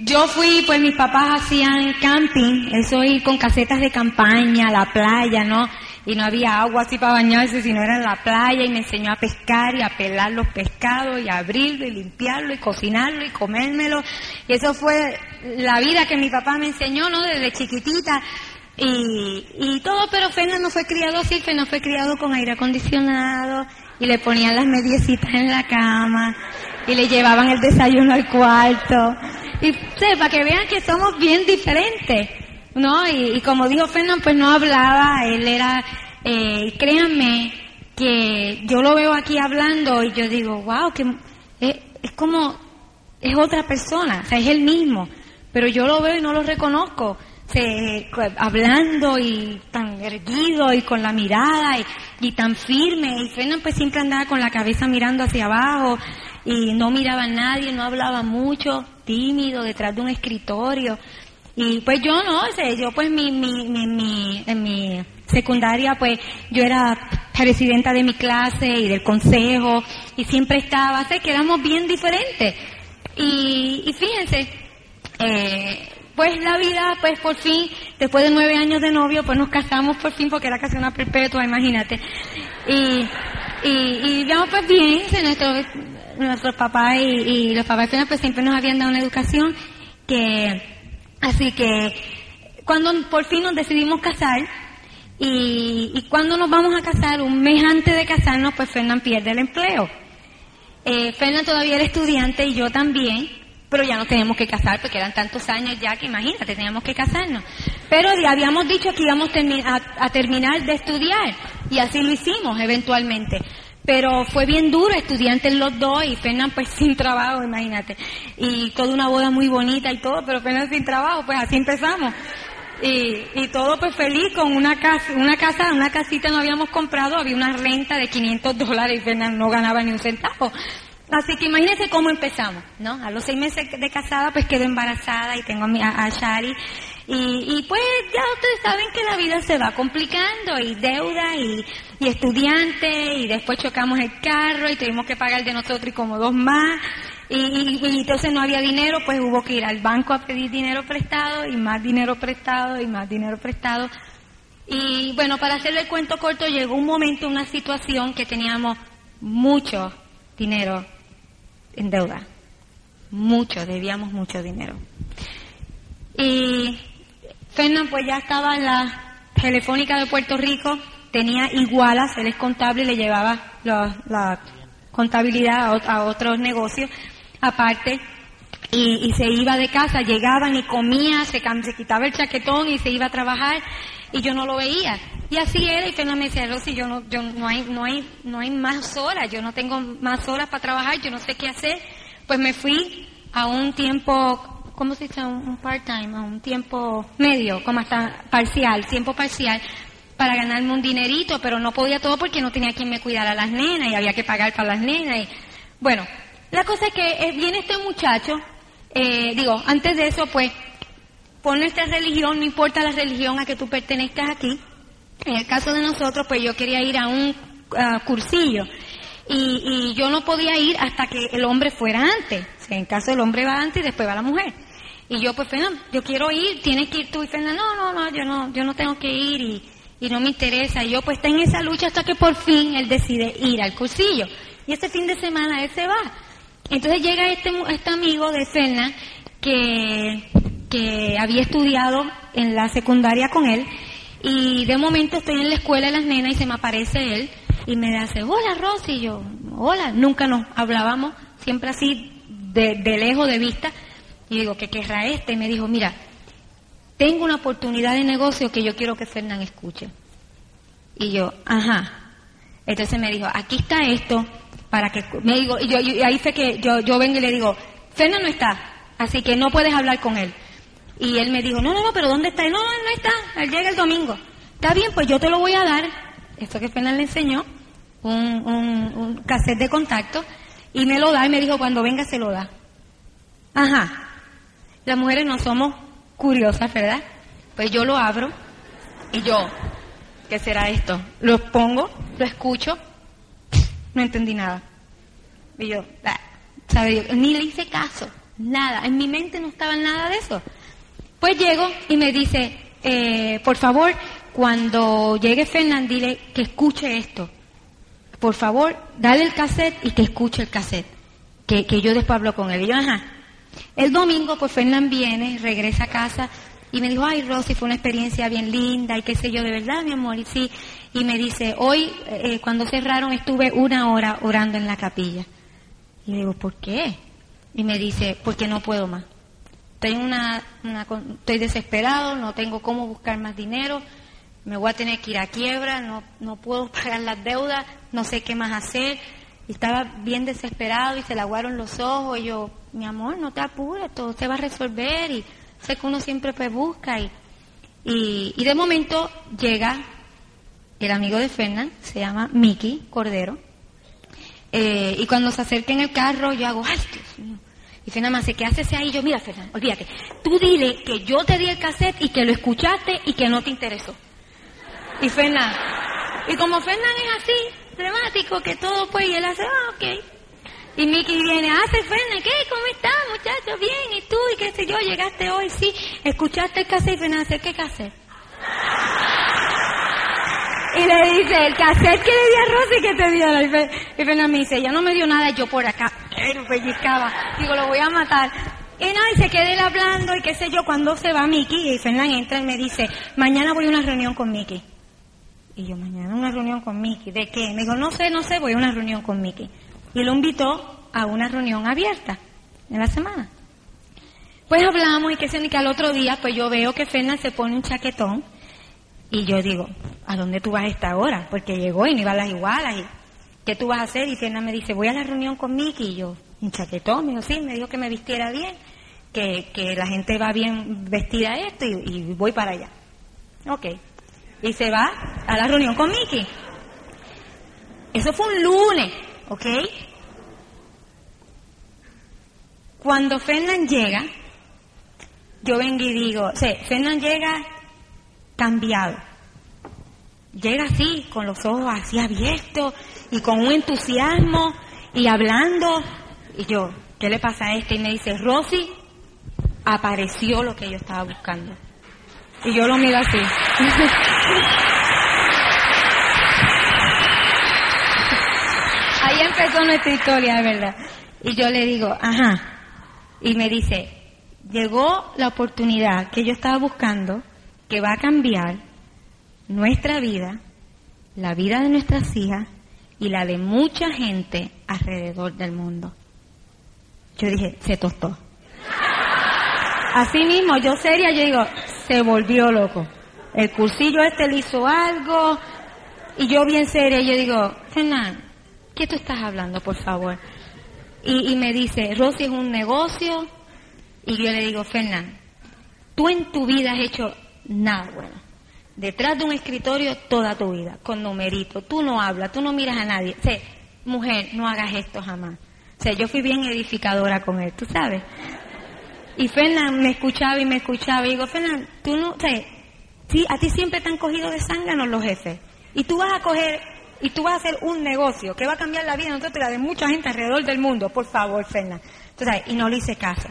yo fui, pues mis papás hacían camping, eso y con casetas de campaña, la playa, ¿no? Y no había agua así para bañarse, sino era en la playa y me enseñó a pescar y a pelar los pescados y a abrirlo y limpiarlo y cocinarlo y comérmelo. Y eso fue la vida que mi papá me enseñó, ¿no? Desde chiquitita. Y, y todo, pero Fernando no fue criado así, Fernando fue criado con aire acondicionado y le ponían las mediecitas en la cama y le llevaban el desayuno al cuarto. Y para que vean que somos bien diferentes, ¿no? Y, como dijo Fernando, pues no hablaba, él era, eh, créanme, que yo lo veo aquí hablando y yo digo, wow, que es, es como, es otra persona, o sea, es el mismo, pero yo lo veo y no lo reconozco se, hablando y tan erguido y con la mirada y, tan firme. Y Fernando pues siempre andaba con la cabeza mirando hacia abajo y no miraba a nadie, no hablaba mucho, tímido, detrás de un escritorio. Y pues yo no, sé, yo pues mi, mi, mi, en mi secundaria pues yo era presidenta de mi clase y del consejo y siempre estaba, sé que éramos bien diferentes. Y, y fíjense, eh, pues la vida, pues por fin, después de nueve años de novio, pues nos casamos por fin porque era casi una perpetua, imagínate. Y, y, y digamos pues bien, nuestros, nuestros papás y, los papás pues siempre nos habían dado una educación que, así que, cuando por fin nos decidimos casar, y, y cuando nos vamos a casar, un mes antes de casarnos, pues Fernán pierde el empleo. Eh, Fernán todavía era estudiante y yo también, pero ya nos teníamos que casar porque eran tantos años ya que imagínate, teníamos que casarnos. Pero habíamos dicho que íbamos a, terminar de estudiar y así lo hicimos eventualmente. Pero fue bien duro, estudiantes los dos y Fernán pues sin trabajo, imagínate. Y toda una boda muy bonita y todo, pero Fernán sin trabajo, pues así empezamos. Y, y todo pues feliz con una casa, una casa, una casita no habíamos comprado, había una renta de 500 dólares y Fernán no ganaba ni un centavo. Así que imagínense cómo empezamos, ¿no? A los seis meses de casada, pues quedo embarazada y tengo a, mi, a, Shari. Y, pues ya ustedes saben que la vida se va complicando y deuda y, y estudiante y después chocamos el carro y tuvimos que pagar de nosotros y como dos más. Y, y, entonces no había dinero, pues hubo que ir al banco a pedir dinero prestado y más dinero prestado y más dinero prestado. Y bueno, para hacerle el cuento corto, llegó un momento, una situación que teníamos mucho dinero en deuda. Mucho, debíamos mucho dinero. Y Fernán pues ya estaba en la telefónica de Puerto Rico, tenía igualas, él es contable le llevaba la, contabilidad a, otros negocios aparte. Y, se iba de casa, llegaban y comía, se, se quitaba el chaquetón y se iba a trabajar y yo no lo veía. Y así era, y Fernando me decía, Rosy, yo no, yo no hay, no hay, no hay más horas, yo no tengo más horas para trabajar, yo no sé qué hacer. Pues me fui a un tiempo, ¿cómo se dice? Un, part-time, un tiempo medio, como hasta parcial, tiempo parcial, para ganarme un dinerito, pero no podía todo porque no tenía quien me cuidara a las nenas y había que pagar para las nenas. Y, bueno, la cosa es que eh, viene este muchacho, eh, digo, antes de eso, pues, por nuestra religión, no importa la religión a que tú pertenezcas aquí, en el caso de nosotros, pues yo quería ir a un cursillo y, yo no podía ir hasta que el hombre fuera antes. en caso el hombre va antes y después va la mujer. Y yo, pues, Fernando, yo quiero ir, tienes que ir tú. Y Fernando, no, no, no, yo no, yo no tengo que ir y, y no me interesa. Y yo, pues, está en esa lucha hasta que por fin él decide ir al cursillo. Y este fin de semana él se va. Entonces llega este, este amigo de Ferna que, que había estudiado en la secundaria con él y de momento estoy en la escuela de las nenas y se me aparece él y me dice, hola Rosy, y yo, hola, nunca nos hablábamos, siempre así de, lejos de vista. Y digo, ¿qué querrá este? Y me dijo, mira, tengo una oportunidad de negocio que yo quiero que Fernán escuche. Y yo, ajá. Entonces me dijo, aquí está esto, para que, me digo, y, yo, y ahí fue que yo, yo vengo y le digo, Fernán no está, así que no puedes hablar con él. Y él me dijo, no, no, no, pero ¿dónde está? no, él no está, él llega el domingo. Está bien, pues yo te lo voy a dar. Esto que Fernán le enseñó, un, un, un cassette de contacto, y me lo da y me dijo, cuando venga se lo da. Ajá. Las mujeres no somos curiosas, ¿verdad? Pues yo lo abro y yo, ¿qué será esto? Lo pongo, lo escucho, no entendí nada. Y yo, ah", ¿sabe? Ni le hice caso. nada, en mi mente no estaba nada de eso. Pues llego y me dice, eh, por favor, cuando llegue Fernán, dile que escuche esto. Por favor, dale el cassette y que escuche el cassette. Que, que yo después hablo con él. Y yo, ajá. El domingo, pues Fernán viene, regresa a casa y me dijo, ay Rosy, fue una experiencia bien linda y qué sé yo, de verdad, mi amor. Y sí, y me dice, hoy eh, cuando cerraron estuve una hora orando en la capilla. Y le digo, ¿por qué? Y me dice, porque no puedo más. Estoy, una, una, estoy desesperado, no tengo cómo buscar más dinero, me voy a tener que ir a quiebra, no, no puedo pagar las deudas, no sé qué más hacer. Y estaba bien desesperado y se le aguaron los ojos. Y yo, mi amor, no te apures, todo se va a resolver y sé que uno siempre pues busca y, y, y de momento llega el amigo de Fernán, se llama Mickey Cordero, eh, y cuando se acerca en el carro yo hago, ay Dios mío, y Fernán me hace, ¿qué haces ahí? Y yo, mira Fernán, olvídate, tú dile que yo te di el cassette y que lo escuchaste y que no te interesó. Y Fernán, y como Fernán es así, dramático, que todo pues, y él hace, ah, ok. Y Mickey viene, hace Fernán, ¿qué? ¿Cómo estás, muchacho? Bien, ¿y tú? ¿Y qué sé yo? Llegaste hoy, sí. Escuchaste el cassette y Fernán hace, ¿qué cassette? Y le dice, el cassette que le di a Rosy que te dio. Y Fernán me dice, ya no me dio nada, yo por acá, pero pellizcaba. Digo, lo voy a matar. Y nada, y se queda él hablando y qué sé yo, cuando se va Mickey, y Fernán entra y me dice, mañana voy a una reunión con Mickey. Y yo, mañana una reunión con Mickey. ¿De qué? Me dijo, no sé, no sé, voy a una reunión con Mickey. Y lo invitó a una reunión abierta en la semana. Pues hablamos y qué sé, y que al otro día, pues yo veo que Fernán se pone un chaquetón y yo digo, ¿a dónde tú vas a esta hora? Porque llegó y no iba a las igualas. Y, ¿Qué tú vas a hacer? Y Fernán me dice, voy a la reunión con Mickey. Y yo, un chaquetón, me dijo, sí, me dijo que me vistiera bien, que, que la gente va bien vestida esto y, y voy para allá. Ok. Y se va a la reunión con Mickey. Eso fue un lunes, ¿ok? Cuando Fernán llega, yo vengo y digo, o sea, Fernán llega cambiado. Llega así, con los ojos así abiertos y con un entusiasmo y hablando. Y yo, ¿qué le pasa a este? Y me dice, Rosy, apareció lo que yo estaba buscando. Y yo lo miro así. Ahí empezó nuestra historia, de verdad. Y yo le digo, ajá. Y me dice, llegó la oportunidad que yo estaba buscando, que va a cambiar nuestra vida, la vida de nuestras hijas y la de mucha gente alrededor del mundo. Yo dije, se tostó. Así mismo, yo seria, yo digo, se volvió loco. El cursillo este le hizo algo, y yo bien seria, yo digo, Fernán, ¿qué tú estás hablando, por favor? Y, y me dice, Rosy es un negocio, y yo le digo, Fernán, tú en tu vida has hecho nada bueno. Detrás de un escritorio toda tu vida, con numerito. Tú no hablas, tú no miras a nadie. O mujer, no hagas esto jamás. O sea, yo fui bien edificadora con él, tú sabes. Y Fernán me escuchaba y me escuchaba. Y digo, Fernán, tú no, sí, a ti siempre te han cogido de zánganos los jefes. Y tú vas a coger, y tú vas a hacer un negocio que va a cambiar la vida nosotros y la de mucha gente alrededor del mundo. Por favor, Fernán. Entonces, y no le hice caso.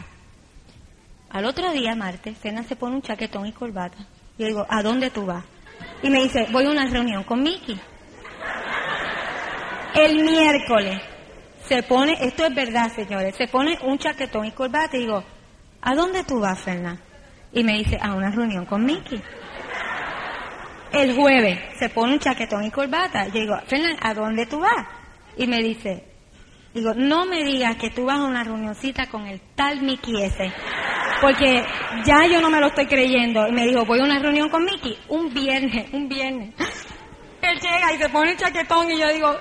Al otro día, martes, Fernán se pone un chaquetón y corbata. Yo digo, ¿a dónde tú vas? Y me dice, voy a una reunión con Mickey. El miércoles se pone, esto es verdad, señores, se pone un chaquetón y corbata y digo, ¿a dónde tú vas, Fernán? Y me dice, a una reunión con Mickey. El jueves se pone un chaquetón y corbata. Yo digo, Fernán, ¿a dónde tú vas? Y me dice, digo, no me digas que tú vas a una reunioncita con el tal Mickey ese. Porque ya yo no me lo estoy creyendo. Y me dijo, voy a una reunión con Mickey. Un viernes, un viernes. Él llega y se pone un chaquetón y yo digo,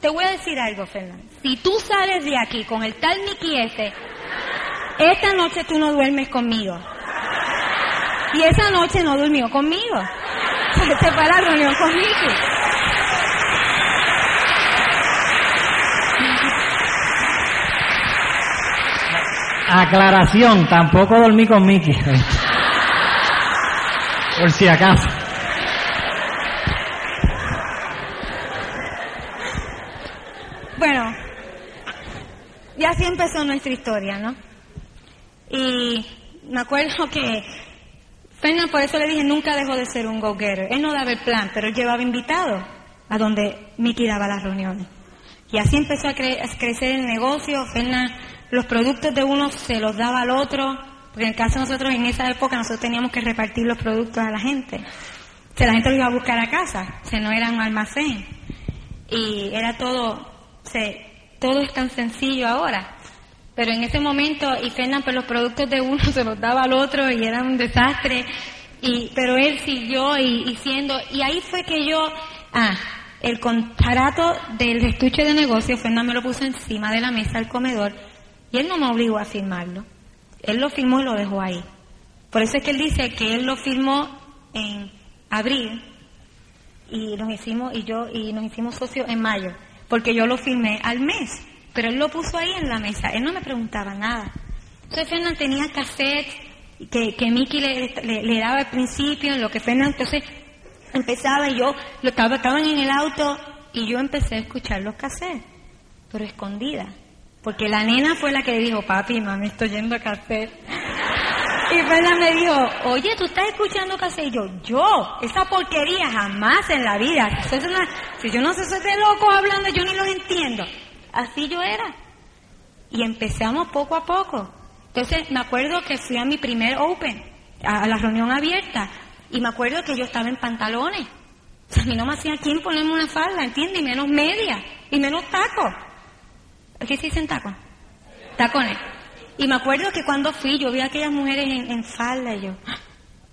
te voy a decir algo, Fernán. Si tú sales de aquí con el tal Mickey ese, esta noche tú no duermes conmigo. Y esa noche no durmió conmigo. Se fue a la reunión con Mickey. Aclaración, tampoco dormí con Mickey. Por si acaso. Bueno, y así empezó nuestra historia, ¿no? Y me acuerdo que Fernan, por eso le dije, nunca dejó de ser un go-getter. Él no daba el plan, pero él llevaba invitados a donde Mickey daba las reuniones. Y así empezó a, cre- a crecer el negocio. Fernan, los productos de uno se los daba al otro, porque en el caso de nosotros, en esa época, nosotros teníamos que repartir los productos a la gente. O sea, la gente los iba a buscar a casa, o no era un almacén. Y era todo, o todo es tan sencillo ahora. Pero en ese momento, y Fernan, pues los productos de uno se los daba al otro y era un desastre. Y, pero él siguió y, siendo, y ahí fue que yo, ah, el contrato del estuche de negocio, Fernan me lo puso encima de la mesa del comedor y él no me obligó a firmarlo. Él lo firmó y lo dejó ahí. Por eso es que él dice que él lo firmó en abril y nos hicimos y yo y nos hicimos socios en mayo, porque yo lo firmé al mes, pero él lo puso ahí en la mesa, él no me preguntaba nada. Entonces Fernán tenía cassettes que, que Mickey le, le- daba al principio, en lo que Fernán entonces empezaba y yo lo estaba, estaban en el auto y yo empecé a escuchar los cassettes, pero escondida, porque la nena fue la que dijo, papi, mami, estoy yendo a cassette. Y Fernan me dijo, oye, ¿tú estás escuchando cassette? Y yo, yo, esa porquería jamás en la vida. Una- si yo no sé, soy de locos hablando, yo ni los entiendo. Así yo era. Y empezamos poco a poco. Entonces me acuerdo que fui a mi primer Open, a, la reunión abierta, y me acuerdo que yo estaba en pantalones. O sea, a mí no me hacía quien ponerme una falda, ¿entiendes? Y menos media, y menos tacos. ¿Qué se dicen tacos? Tacones. Y me acuerdo que cuando fui, yo vi a aquellas mujeres en, falda y yo,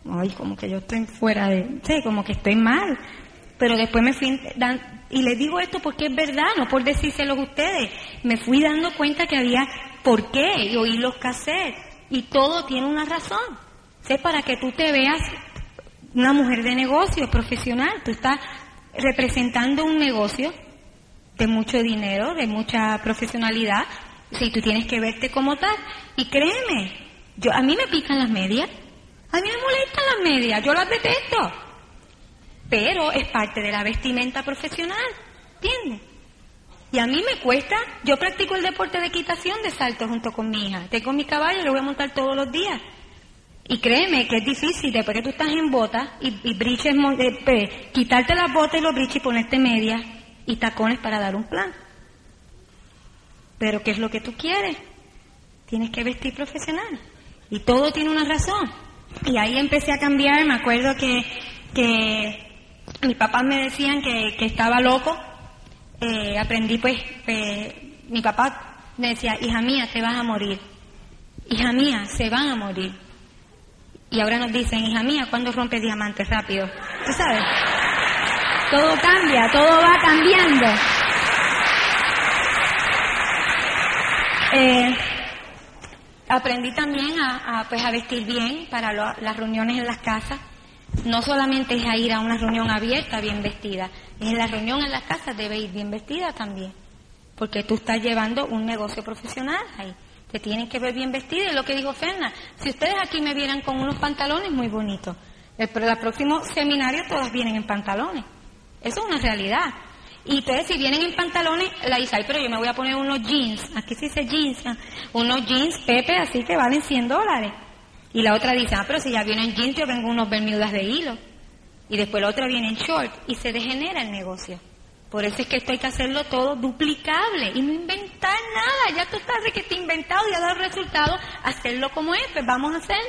ay, como que yo estoy fuera de, sí, como que estoy mal. Pero después me fui, y les digo esto porque es verdad, no por decírselos a ustedes. Me fui dando cuenta que había por qué y oí los cassettes. Y todo tiene una razón. Sé para que tú te veas una mujer de negocio, profesional. Tú estás representando un negocio de mucho dinero, de mucha profesionalidad. Si tú tienes que verte como tal. Y créeme, yo a mí me pican las medias. A mí me molestan las medias, yo las detesto. Pero es parte de la vestimenta profesional, ¿entiendes? Y a mí me cuesta, yo practico el deporte de equitación de salto junto con mi hija. Tengo mi caballo y lo voy a montar todos los días. Y créeme que es difícil, después que tú estás en botas y, y briches, eh, pe- quitarte las botas y los briches y ponerte medias y tacones para dar un plan. Pero ¿qué es lo que tú quieres? Tienes que vestir profesional. Y todo tiene una razón. Y ahí empecé a cambiar, me acuerdo que, que mis papás me decían que, que estaba loco. Eh, aprendí pues, pues, mi papá me decía, hija mía, te vas a morir. Hija mía, se van a morir. Y ahora nos dicen, hija mía, ¿cuándo rompes diamantes rápido? ¿Tú sabes? Todo cambia, todo va cambiando. Eh, aprendí también a, a, pues, a vestir bien para lo- las reuniones en las casas. No solamente es a ir a una reunión abierta bien vestida, en la reunión en las casas debe ir bien vestida también, porque tú estás llevando un negocio profesional ahí. Te tienen que ver bien vestida, es lo que dijo Ferna. Si ustedes aquí me vieran con unos pantalones muy bonitos, el, pero el próximo seminario todas vienen en pantalones. Eso es una realidad. Y ustedes si vienen en pantalones, la dice, "Ay, pero yo me voy a poner unos jeans, aquí se dice jeans, unos jeans Pepe, así que valen 100 dólares. Y la otra dice, ah, pero si ya vienen jeans, yo vengo unos bermudas de hilo. Y después la otra viene en short y se degenera el negocio. Por eso es que esto hay que hacerlo todo duplicable y no inventar nada. Ya tú estás de que te inventado y ha dado resultado, hacerlo como es, pues vamos a hacer.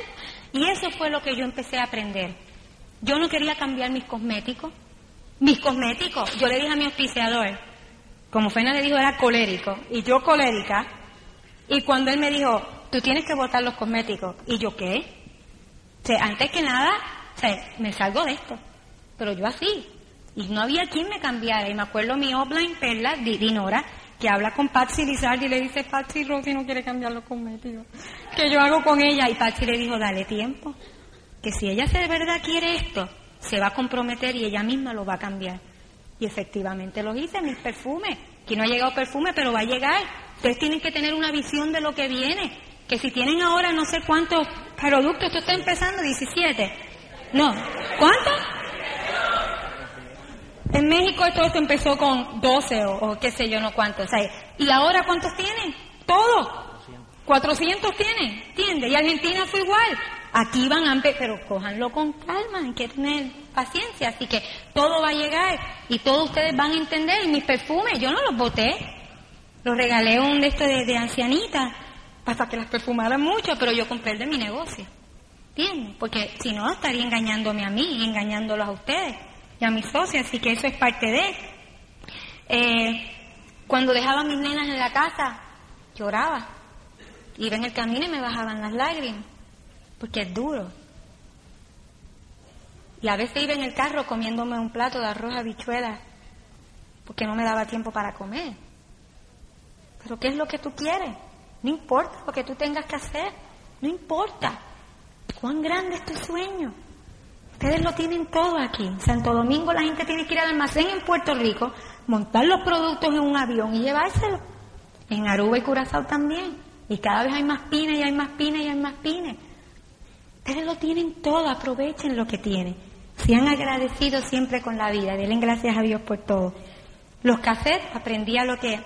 Y eso fue lo que yo empecé a aprender. Yo no quería cambiar mis cosméticos. Mis cosméticos. Yo le dije a mi auspiciador, como Fena le dijo, era colérico. Y yo colérica. Y cuando él me dijo, tú tienes que botar los cosméticos. Y yo, ¿qué? O antes que nada, me salgo de esto. Pero yo así. Y no había quien me cambiara. Y me acuerdo mi offline perla, Di- Dinora, que habla con Patsy Lizardi y le dice, Patsy Rosy no quiere cambiar los cosméticos. Que yo hago con ella. Y Patsy le dijo, dale tiempo. Que si ella de verdad quiere esto, se va a comprometer y ella misma lo va a cambiar. Y efectivamente lo hice, mis perfumes. Que no ha llegado perfume, pero va a llegar. Ustedes tienen que tener una visión de lo que viene. Que si tienen ahora no sé cuántos productos, esto está empezando 17. No, ¿cuántos? En México todo esto empezó con 12 o, qué sé yo, no cuántos. O ¿Y ahora cuántos tienen? Todos. 400 tienen, ¿entiendes? Y Argentina fue igual. Aquí van a pero cójanlo con calma, hay que tener paciencia. Así que todo va a llegar y todos ustedes van a entender. Mis perfumes, yo no los boté. Los regalé un de estos de ancianita para que las perfumaran mucho, pero yo compré el de mi negocio. ¿Entiendes? Porque si no, estaría engañándome a mí y engañándolos a ustedes y a mis socios. Así que eso es parte de. Eh, cuando dejaba a mis nenas en la casa, lloraba. Iba en el camino y me bajaban las lágrimas porque es duro. Y a veces iba en el carro comiéndome un plato de arroz habichuelas, porque no me daba tiempo para comer. Pero ¿qué es lo que tú quieres? No importa lo que tú tengas que hacer, no importa. ¿Cuán grande es tu sueño? Ustedes lo tienen todo aquí. En Santo Domingo la gente tiene que ir al almacén en Puerto Rico, montar los productos en un avión y llevárselos. En Aruba y Curazao también. Y cada vez hay más pines y hay más pines y hay más pines. Ustedes lo tienen todo, aprovechen lo que tienen. Sean agradecidos siempre con la vida, denle gracias a Dios por todo. Los cassettes, aprendí a lo que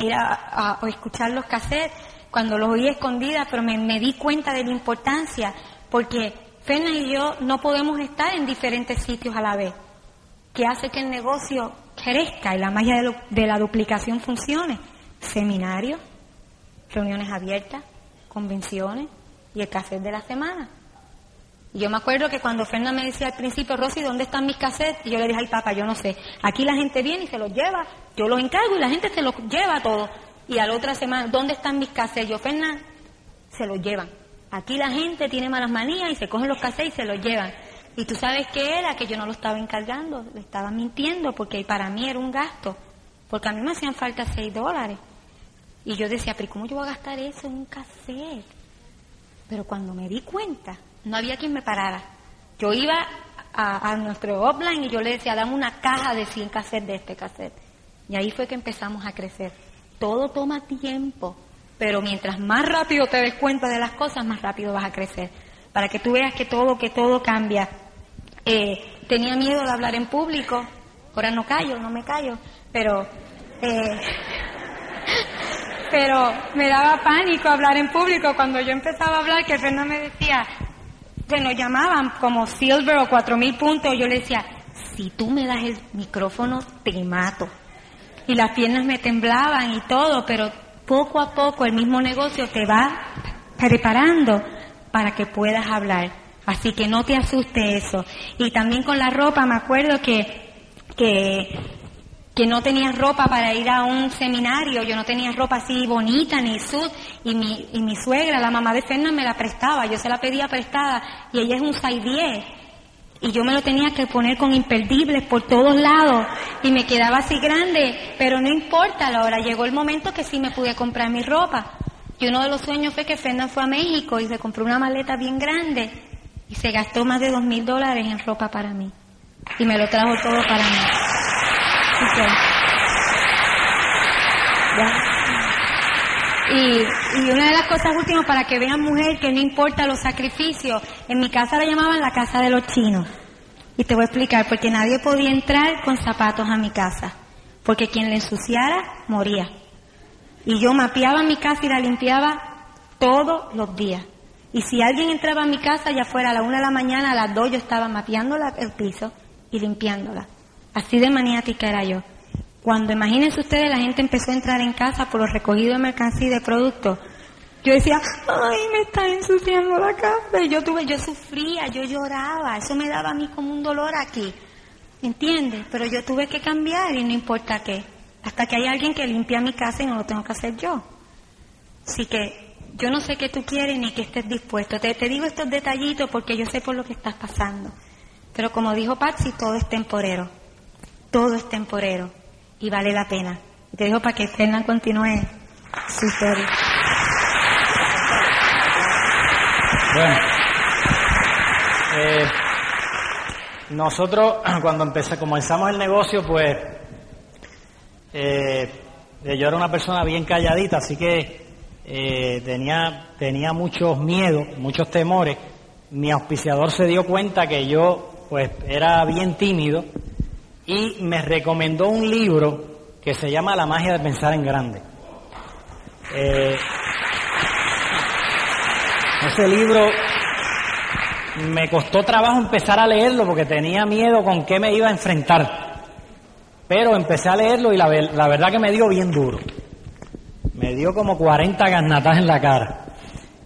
era a, escuchar los cassettes cuando los oí escondidas, pero me, di cuenta de la importancia, porque Ferna y yo no podemos estar en diferentes sitios a la vez, que hace que el negocio crezca y la magia de, de la duplicación funcione. Seminarios, reuniones abiertas, convenciones y el cassette de la semana. Yo me acuerdo que cuando Fernanda me decía al principio, Rosy, ¿dónde están mis cassettes? Y yo le dije, ay papá, yo no sé. Aquí la gente viene y se los lleva, yo los encargo y la gente se los lleva todo. Y a la otra semana, ¿dónde están mis cassettes? Yo, Fernanda, se los llevan. Aquí la gente tiene malas manías y se cogen los cassettes y se los llevan. Y tú sabes qué era, que yo no lo estaba encargando, le estaba mintiendo porque para mí era un gasto. Porque a mí me hacían falta seis dólares. Y yo decía, pero ¿cómo yo voy a gastar eso en un cassette? Pero cuando me di cuenta, no había quien me parara. Yo iba a, nuestro offline y yo le decía, dame una caja de 100 cassettes de este cassette. Y ahí fue que empezamos a crecer. Todo toma tiempo, pero mientras más rápido te des cuenta de las cosas, más rápido vas a crecer. Para que tú veas que todo, que todo cambia. Eh, tenía miedo de hablar en público, ahora no callo, no me callo, pero eh, pero me daba pánico hablar en público cuando yo empezaba a hablar, que Fernando me decía, que nos llamaban como Silver o cuatro mil puntos, yo le decía, si tú me das el micrófono, te mato. Y las piernas me temblaban y todo, pero poco a poco el mismo negocio te va preparando para que puedas hablar. Así que no te asuste eso. Y también con la ropa, me acuerdo que, que que no tenía ropa para ir a un seminario, yo no tenía ropa así bonita ni sud, y mi, y mi suegra, la mamá de Fernanda, me la prestaba, yo se la pedía prestada, y ella es un 610, y yo me lo tenía que poner con imperdibles por todos lados, y me quedaba así grande, pero no importa, la hora llegó el momento que sí me pude comprar mi ropa. Y uno de los sueños fue que Fernanda fue a México y se compró una maleta bien grande, y se gastó más de dos mil dólares en ropa para mí, y me lo trajo todo para mí. Y, una de las cosas últimas para que vean mujer que no importa los sacrificios, en mi casa la llamaban la casa de los chinos. Y te voy a explicar, porque nadie podía entrar con zapatos a mi casa, porque quien le ensuciara moría. Y yo mapeaba mi casa y la limpiaba todos los días. Y si alguien entraba a mi casa, ya fuera a la una de la mañana, a las dos yo estaba mapeando el piso y limpiándola. Así de maniática era yo. Cuando imagínense ustedes, la gente empezó a entrar en casa por los recogidos de mercancía y de productos. Yo decía, ay, me está ensuciando la casa. Yo tuve, yo sufría, yo lloraba. Eso me daba a mí como un dolor aquí. ¿Entiendes? Pero yo tuve que cambiar y no importa qué. Hasta que hay alguien que limpia mi casa y no lo tengo que hacer yo. Así que yo no sé qué tú quieres ni que estés dispuesto. Te digo estos detallitos porque yo sé por lo que estás pasando. Pero como dijo Patsy, todo es temporero todo es temporero y vale la pena. te dejo para que Fernán continúe su historia. Bueno, eh, nosotros cuando empecé, comenzamos el negocio, pues eh, yo era una persona bien calladita, así que eh, tenía, tenía muchos miedos, muchos temores. Mi auspiciador se dio cuenta que yo pues era bien tímido y me recomendó un libro que se llama La magia de pensar en grande. Eh, Ese libro me costó trabajo empezar a leerlo porque tenía miedo con qué me iba a enfrentar. Pero empecé a leerlo y la, la verdad que me dio bien duro. Me dio como 40 garnatas en la cara.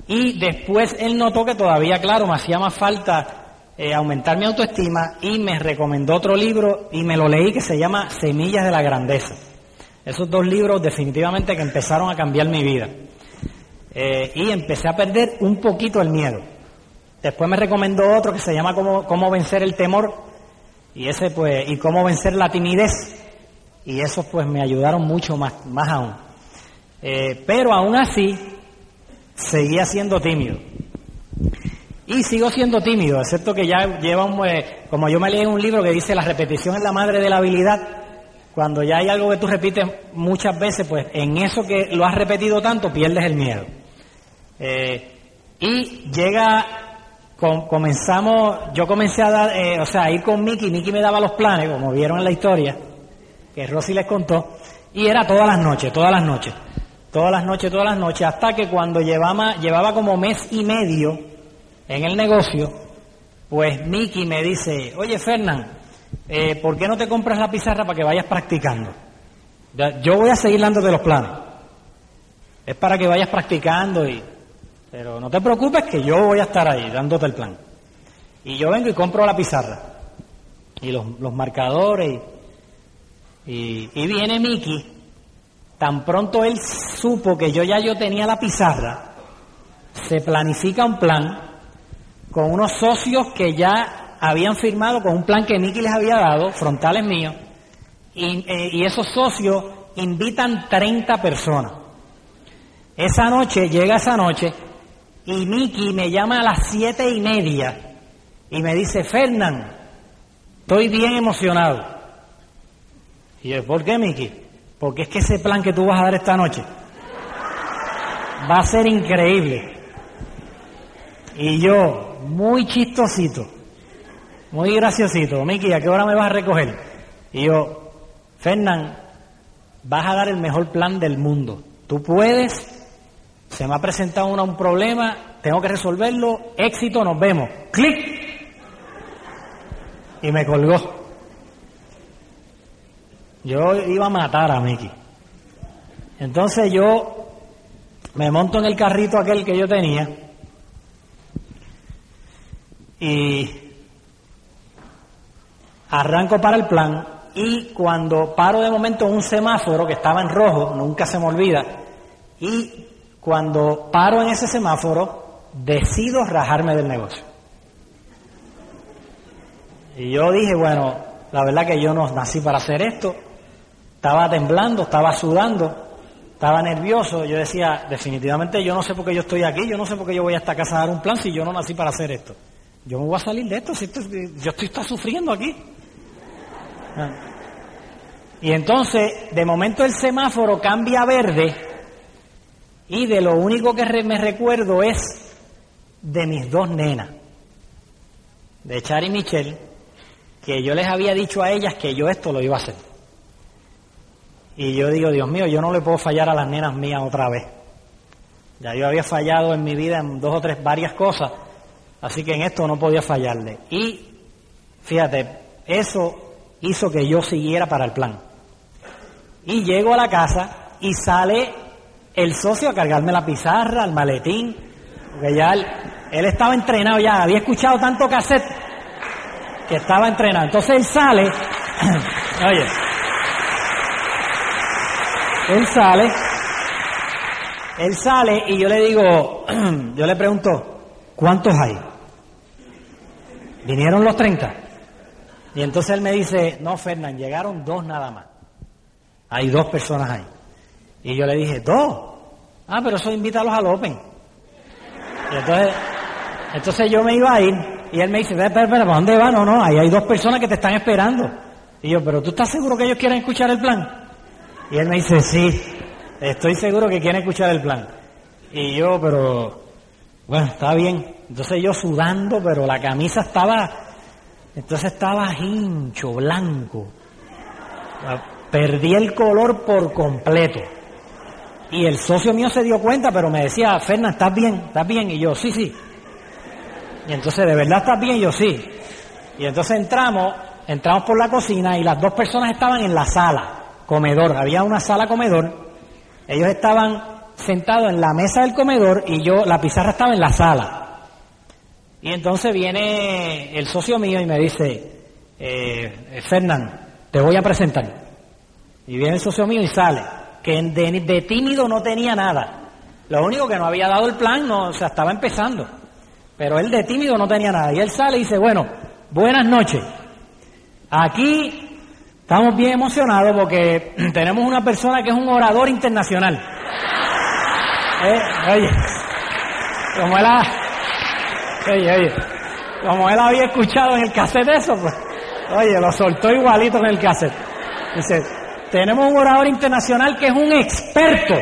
Y después él notó que todavía, claro, me hacía más falta eh, aumentar mi autoestima y me recomendó otro libro y me lo leí que se llama Semillas de la Grandeza. Esos dos libros definitivamente que empezaron a cambiar mi vida. Eh, y empecé a perder un poquito el miedo. Después me recomendó otro que se llama Cómo, vencer el temor y ese pues y cómo vencer la timidez y esos pues me ayudaron mucho más, más aún. Eh, pero aún así seguía siendo tímido. Y sigo siendo tímido, excepto que ya lleva eh, como yo me leí en un libro que dice la repetición es la madre de la habilidad, cuando ya hay algo que tú repites muchas veces, pues en eso que lo has repetido tanto pierdes el miedo. Eh, y llega, comenzamos, yo comencé a dar, eh, o sea, a ir con Mickey, Mickey me daba los planes, como vieron en la historia, que Rosy les contó, y era todas las noches, todas las noches, todas las noches, todas las noches, hasta que cuando llevaba, llevaba como mes y medio, en el negocio, pues Miki me dice, oye Fernán, eh, ¿por qué no te compras la pizarra para que vayas practicando? Yo voy a seguir dándote los planes. Es para que vayas practicando y... Pero no te preocupes que yo voy a estar ahí dándote el plan. Y yo vengo y compro la pizarra. Y los, marcadores. Y, y, viene Miki. Tan pronto él supo que yo ya yo tenía la pizarra, se planifica un plan con unos socios que ya habían firmado con un plan que Nicky les había dado, frontales míos, eh, y, esos socios invitan 30 personas. Esa noche, llega esa noche, y Nicky me llama a las siete y media y me dice, Fernán, estoy bien emocionado. Y yo, ¿por qué, Miki? Porque es que ese plan que tú vas a dar esta noche va a ser increíble. Y yo, muy chistosito, muy graciosito. Miki, ¿a qué hora me vas a recoger? Y yo, Fernán, vas a dar el mejor plan del mundo. Tú puedes, se me ha presentado un problema, tengo que resolverlo, éxito, nos vemos. ¡Clic! Y me colgó. Yo iba a matar a Miki. Entonces yo me monto en el carrito aquel que yo tenía y arranco para el plan y cuando paro de momento en un semáforo que estaba en rojo, nunca se me olvida, y cuando paro en ese semáforo, decido rajarme del negocio. Y yo dije, bueno, la verdad que yo no nací para hacer esto, estaba temblando, estaba sudando, estaba nervioso, yo decía, definitivamente yo no sé por qué yo estoy aquí, yo no sé por qué yo voy a esta casa a dar un plan si yo no nací para hacer esto. Yo me voy a salir de esto, si yo estoy está sufriendo aquí. Ah. Y entonces, de momento el semáforo cambia a verde y de lo único que me recuerdo es de mis dos nenas, de Char y Michelle, que yo les había dicho a ellas que yo esto lo iba a hacer. Y yo digo, Dios mío, yo no le puedo fallar a las nenas mías otra vez. Ya yo había fallado en mi vida en dos o tres varias cosas Así que en esto no podía fallarle. Y fíjate, eso hizo que yo siguiera para el plan. Y llego a la casa y sale el socio a cargarme la pizarra, el maletín, porque ya él, estaba entrenado ya, había escuchado tanto cassette que estaba entrenado. Entonces él sale, oye, él sale, él sale y yo le digo, yo le pregunto, ¿cuántos hay? Vinieron los 30. Y entonces él me dice, no, Fernán, llegaron dos nada más. Hay dos personas ahí. Y yo le dije, dos. Ah, pero eso invítalos al Open. Y entonces, entonces yo me iba a ir y él me dice, espera, espera, ¿para dónde va? No, no, ahí hay dos personas que te están esperando. Y yo, pero ¿tú estás seguro que ellos quieren escuchar el plan? Y él me dice, sí, estoy seguro que quieren escuchar el plan. Y yo, pero, bueno, está bien. Entonces yo sudando, pero la camisa estaba, entonces estaba hincho, blanco. Perdí el color por completo. Y el socio mío se dio cuenta, pero me decía, Fernan, ¿estás bien? ¿Estás bien? Y yo, sí, sí. Y entonces, ¿de verdad estás bien? Y yo, sí. Y entonces entramos, entramos por la cocina y las dos personas estaban en la sala, comedor. Había una sala comedor. Ellos estaban sentados en la mesa del comedor y yo, la pizarra estaba en la sala. Y entonces viene el socio mío y me dice, eh, Fernán, te voy a presentar. Y viene el socio mío y sale que de, tímido no tenía nada. Lo único que no había dado el plan, no, o sea, estaba empezando. Pero él de tímido no tenía nada. Y él sale y dice, bueno, buenas noches. Aquí estamos bien emocionados porque tenemos una persona que es un orador internacional. Eh, oye, como él, oye, oye, como él había escuchado en el cassette eso, pues, oye, lo soltó igualito en el cassette. Dice, tenemos un orador internacional que es un experto.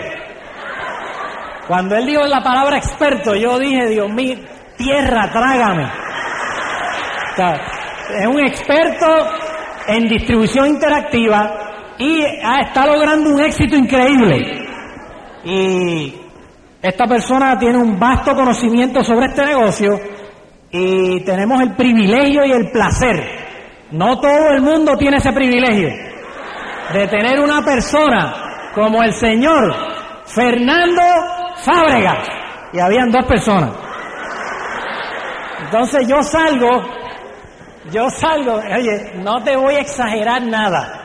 Cuando él dijo la palabra experto, yo dije, Dios mío, tierra, trágame. es un experto en distribución interactiva y está logrando un éxito increíble. Y esta persona tiene un vasto conocimiento sobre este negocio y tenemos el privilegio y el placer. No todo el mundo tiene ese privilegio de tener una persona como el señor Fernando Fábregas. Y habían dos personas. Entonces yo salgo, yo salgo, oye, no te voy a exagerar nada.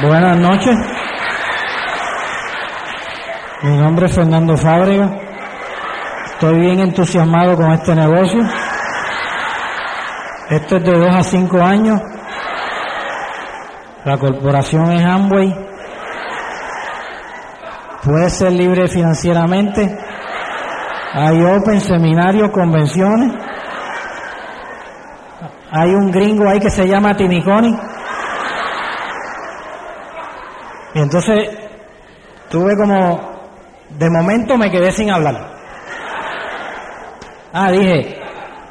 Buenas noches. Mi nombre es Fernando Fábregas. Estoy bien entusiasmado con este negocio. Esto es de 2 a 5 años. La corporación es Amway. Puede ser libre financieramente. Hay open, seminarios, convenciones. Hay un gringo ahí que se llama Timiconi. Entonces tuve como, de momento me quedé sin hablar. Ah, dije,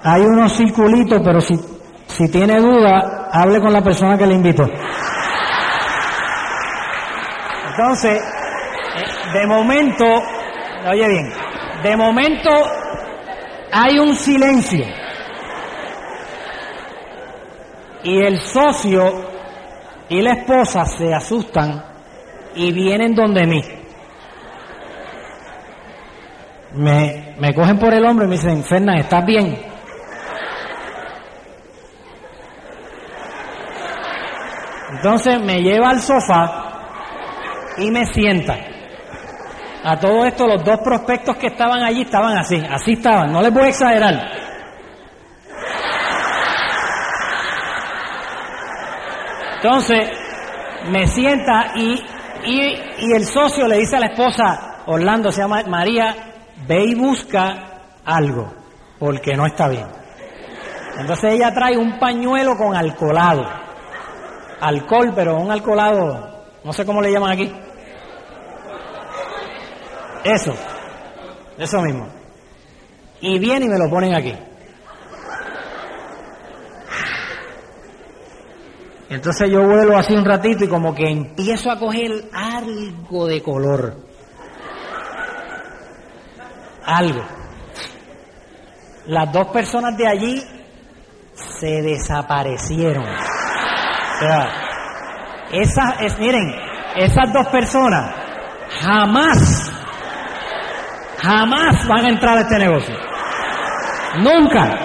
hay unos circulitos, pero si, si tiene duda, hable con la persona que le invitó. Entonces, eh, de momento, oye bien, de momento hay un silencio. Y el socio y la esposa se asustan y vienen donde mí. Me, me cogen por el hombro y me dicen, Fernan, ¿estás bien? Entonces me lleva al sofá y me sienta. A todo esto los dos prospectos que estaban allí estaban así, así estaban, no les voy a exagerar. Entonces me sienta y, y, y el socio le dice a la esposa, Orlando se llama María, ve y busca algo, porque no está bien. Entonces ella trae un pañuelo con alcoholado. Alcohol, pero un alcoholado, no sé cómo le llaman aquí. Eso, eso mismo. Y viene y me lo ponen aquí. Entonces yo vuelo así un ratito y como que empiezo a coger algo de color algo. Las dos personas de allí se desaparecieron. O sea, esas, es, miren, esas dos personas jamás, jamás van a entrar a este negocio. Nunca.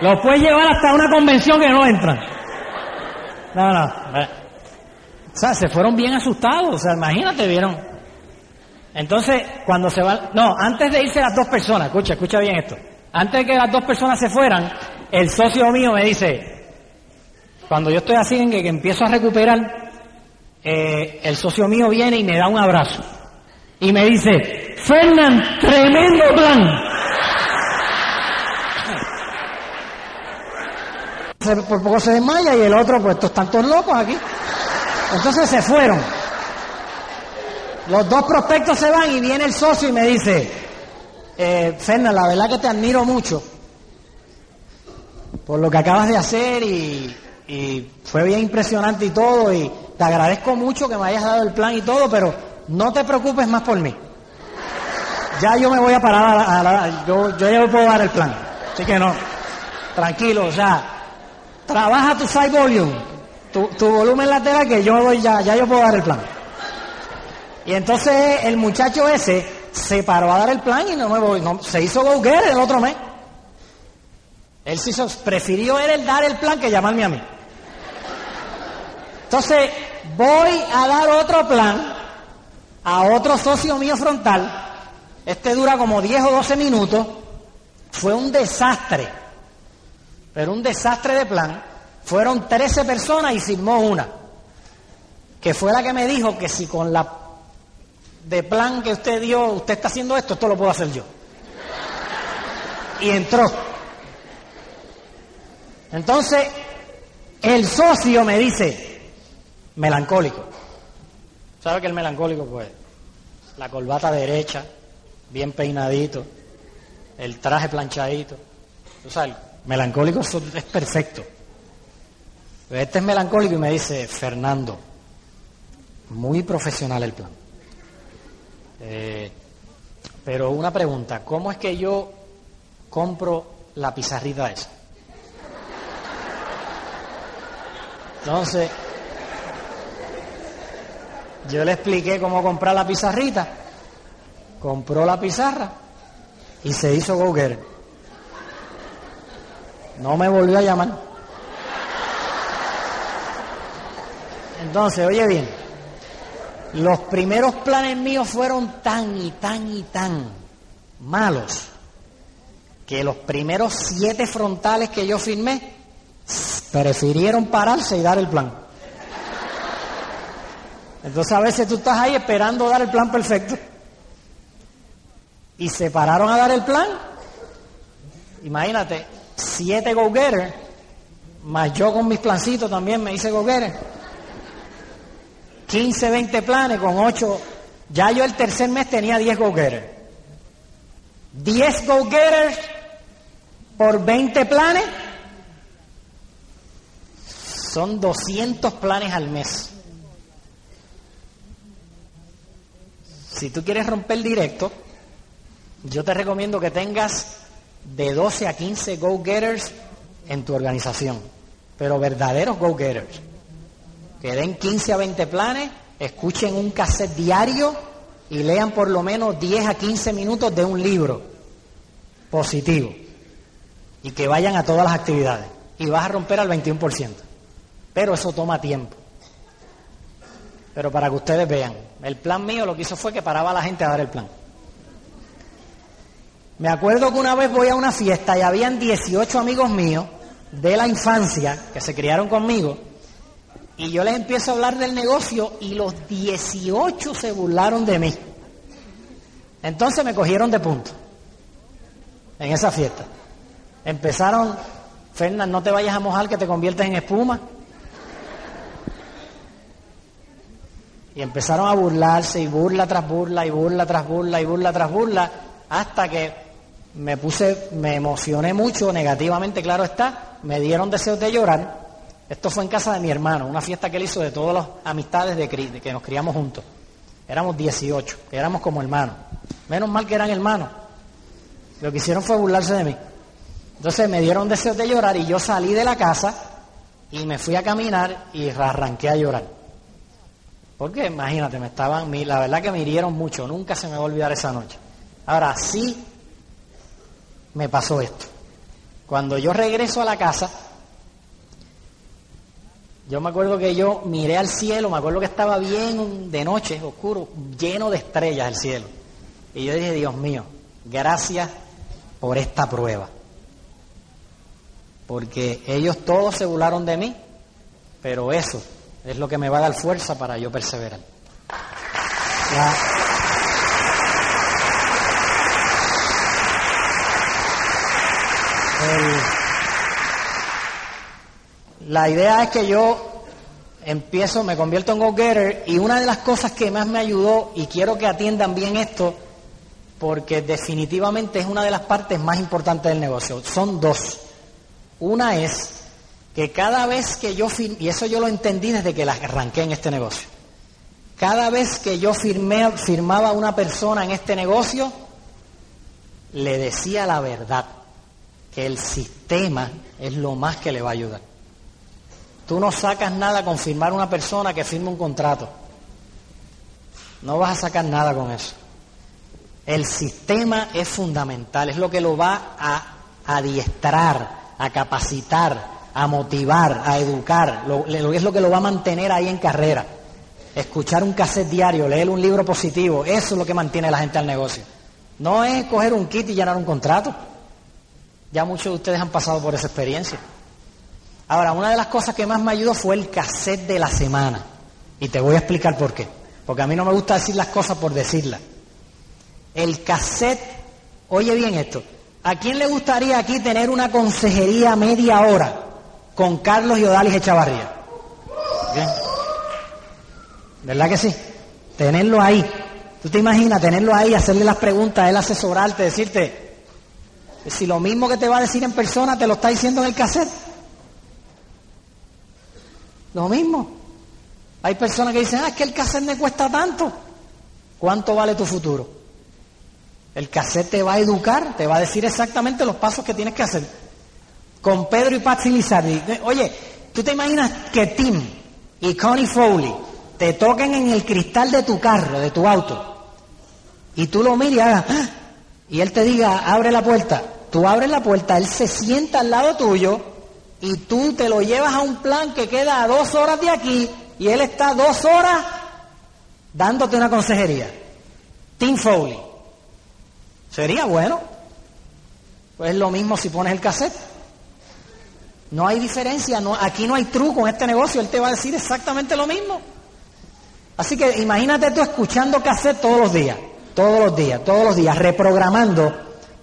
Los puede llevar hasta una convención que no entran. No, no. O sea, se fueron bien asustados. O sea, imagínate, vieron entonces, cuando se va, no, antes de irse las dos personas, escucha, escucha bien esto, antes de que las dos personas se fueran, el socio mío me dice, cuando yo estoy así en que, empiezo a recuperar, eh, el socio mío viene y me da un abrazo y me dice, Fernán, tremendo plan. Por poco se desmaya y el otro, pues estos están todos locos aquí. Entonces se fueron. Los dos prospectos se van y viene el socio y me dice, eh, la verdad que te admiro mucho. por lo que acabas de hacer y, fue bien impresionante y todo y te agradezco mucho que me hayas dado el plan y todo, pero no te preocupes más por mí. Ya yo me voy a parar a la, yo, yo ya puedo dar el plan. Así que no, tranquilo, o sea, trabaja tu side volume, tu, volumen lateral que yo voy ya, ya yo puedo dar el plan. Y entonces el muchacho ese se paró a dar el plan y no me voy, se hizo go el otro mes. Él se hizo, prefirió él dar el plan que llamarme a mí. Entonces, voy a dar otro plan a otro socio mío frontal. Este dura como 10 o 12 minutos. Fue un desastre. Pero un desastre de plan. Fueron 13 personas y firmó una. Que fue la que me dijo que si con la de plan que usted dio, usted está haciendo esto, esto lo puedo hacer yo. Y entró. Entonces, el socio me dice, melancólico. ¿Sabe que el melancólico, pues? La corbata derecha, bien peinadito, el traje planchadito. Tú sabes, melancólico es perfecto. Este es melancólico y me dice, Fernando, muy profesional el plan. Eh, pero una pregunta, ¿cómo es que yo compro la pizarrita esa? Entonces, yo le expliqué cómo comprar la pizarrita, compró la pizarra y se hizo go No me volvió a llamar. Entonces, oye bien, los primeros planes míos fueron tan y tan y tan malos que los primeros siete frontales que yo firmé prefirieron pararse y dar el plan. Entonces a veces tú estás ahí esperando dar el plan perfecto. Y se pararon a dar el plan. Imagínate, siete go-getters, más yo con mis plancitos también me hice go-getter. 15, 20 planes con 8. Ya yo el tercer mes tenía 10 go-getters. 10 go-getters por 20 planes son 200 planes al mes. Si tú quieres romper directo, yo te recomiendo que tengas de 12 a 15 go-getters en tu organización, pero verdaderos go-getters. Que den 15 a 20 planes, escuchen un cassette diario y lean por lo menos 10 a 15 minutos de un libro positivo y que vayan a todas las actividades y vas a romper al 21%. Pero eso toma tiempo. Pero para que ustedes vean, el plan mío lo que hizo fue que paraba a la gente a dar el plan. Me acuerdo que una vez voy a una fiesta y habían 18 amigos míos de la infancia que se criaron conmigo y yo les empiezo a hablar del negocio y los 18 se burlaron de mí. Entonces me cogieron de punto en esa fiesta. Empezaron, Fernán, no te vayas a mojar que te conviertes en espuma. Y empezaron a burlarse y burla tras burla y burla tras burla y burla tras burla hasta que me puse, me emocioné mucho negativamente, claro está, me dieron deseos de llorar. Esto fue en casa de mi hermano, una fiesta que él hizo de todas las amistades de, que nos criamos juntos. Éramos 18, éramos como hermanos. Menos mal que eran hermanos. Lo que hicieron fue burlarse de mí. Entonces me dieron deseos de llorar y yo salí de la casa y me fui a caminar y arranqué a llorar. Porque imagínate, me estaban, la verdad que me hirieron mucho, nunca se me va a olvidar esa noche. Ahora sí me pasó esto. Cuando yo regreso a la casa, yo me acuerdo que yo miré al cielo, me acuerdo que estaba bien de noche, oscuro, lleno de estrellas el cielo. Y yo dije, Dios mío, gracias por esta prueba. Porque ellos todos se burlaron de mí, pero eso es lo que me va a dar fuerza para yo perseverar. La idea es que yo empiezo, me convierto en go-getter y una de las cosas que más me ayudó, y quiero que atiendan bien esto, porque definitivamente es una de las partes más importantes del negocio, son dos. Una es que cada vez que yo y eso yo lo entendí desde que arranqué en este negocio, cada vez que yo firmé, firmaba a una persona en este negocio, le decía la verdad, el sistema es lo más que le va a ayudar. Tú no sacas nada con firmar una persona que firme un contrato. No vas a sacar nada con eso. El sistema es fundamental, es lo que lo va a adiestrar, a capacitar, a motivar, a educar, es lo que lo va a mantener ahí en carrera. Escuchar un cassette diario, leer un libro positivo, eso es lo que mantiene a la gente al negocio. No es coger un kit y llenar un contrato. Ya muchos de ustedes han pasado por esa experiencia. Ahora, una de las cosas que más me ayudó fue el cassette de la semana. Y te voy a explicar por qué. Porque a mí no me gusta decir las cosas por decirlas. El cassette, oye bien esto, ¿a quién le gustaría aquí tener una consejería media hora con Carlos y Odalis Echavarría? ¿Bien? ¿Verdad que sí? Tenerlo ahí. ¿Tú te imaginas tenerlo ahí, hacerle las preguntas, él asesorarte, decirte, si lo mismo que te va a decir en persona te lo está diciendo en el cassette? Lo mismo. Hay personas que dicen, ah, es que el cassette me cuesta tanto. ¿Cuánto vale tu futuro? El cassette te va a educar, te va a decir exactamente los pasos que tienes que hacer. Con Pedro y Patsy Lizardi. Oye, ¿tú te imaginas que Tim y Connie Foley te toquen en el cristal de tu carro, de tu auto, y tú lo mires y hagas, ¡ah! Y él te diga, abre la puerta. Tú abres la puerta, él se sienta al lado tuyo y tú te lo llevas a un plan que queda a dos horas de aquí y él está dos horas dándote una consejería. Tim Foley. Sería bueno. Pues es lo mismo si pones el cassette. No hay diferencia, aquí no hay truco en este negocio, él te va a decir exactamente lo mismo. Así que imagínate tú escuchando cassette todos los días, todos los días, todos los días, reprogramando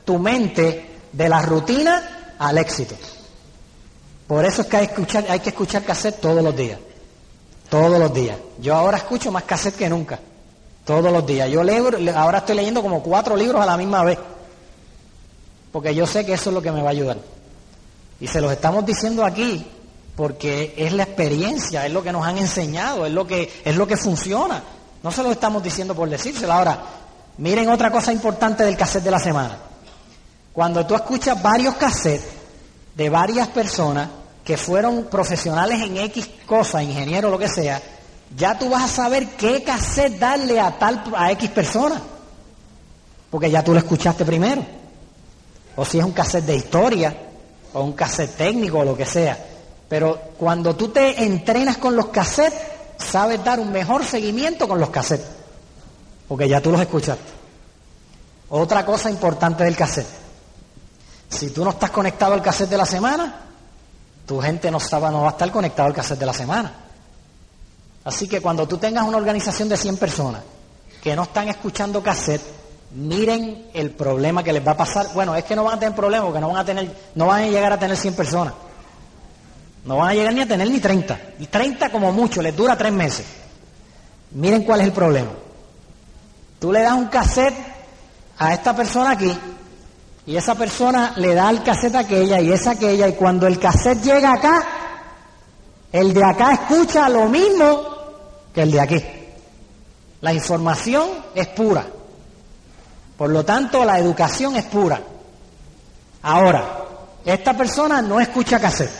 tu mente de la rutina al éxito. Por eso es que hay que escuchar, hay que escuchar cassette todos los días, todos los días. Yo ahora escucho más cassette que nunca. Todos los días. Yo leo, ahora estoy leyendo como cuatro libros a la misma vez. Porque yo sé que eso es lo que me va a ayudar. Y se los estamos diciendo aquí porque es la experiencia, es lo que nos han enseñado, es lo que, es lo que funciona. No se lo estamos diciendo por decírselo. Ahora, miren otra cosa importante del cassette de la semana. Cuando tú escuchas varios cassettes de varias personas que fueron profesionales en X cosa, ingeniero, lo que sea, ya tú vas a saber qué cassette darle a tal a X persona. Porque ya tú lo escuchaste primero. O si es un cassette de historia, o un cassette técnico, o lo que sea. Pero cuando tú te entrenas con los cassettes, sabes dar un mejor seguimiento con los cassettes. Porque ya tú los escuchaste. Otra cosa importante del cassette. Si tú no estás conectado al cassette de la semana, tu gente no, no va a estar conectado al cassette de la semana. Así que cuando tú tengas una organización de 100 personas que no están escuchando cassette, miren el problema que les va a pasar. Bueno, es que no van a tener problema porque no van a tener, no van a llegar a tener 100 personas. No van a llegar ni a tener ni 30. Y 30 como mucho, les dura tres meses. Miren cuál es el problema. Tú le das un cassette a esta persona aquí y esa persona le da el cassette a aquella y esa a aquella y cuando el cassette llega acá, el de acá escucha lo mismo que el de aquí. La información es pura. Por lo tanto, la educación es pura. Ahora, esta persona no escucha cassette.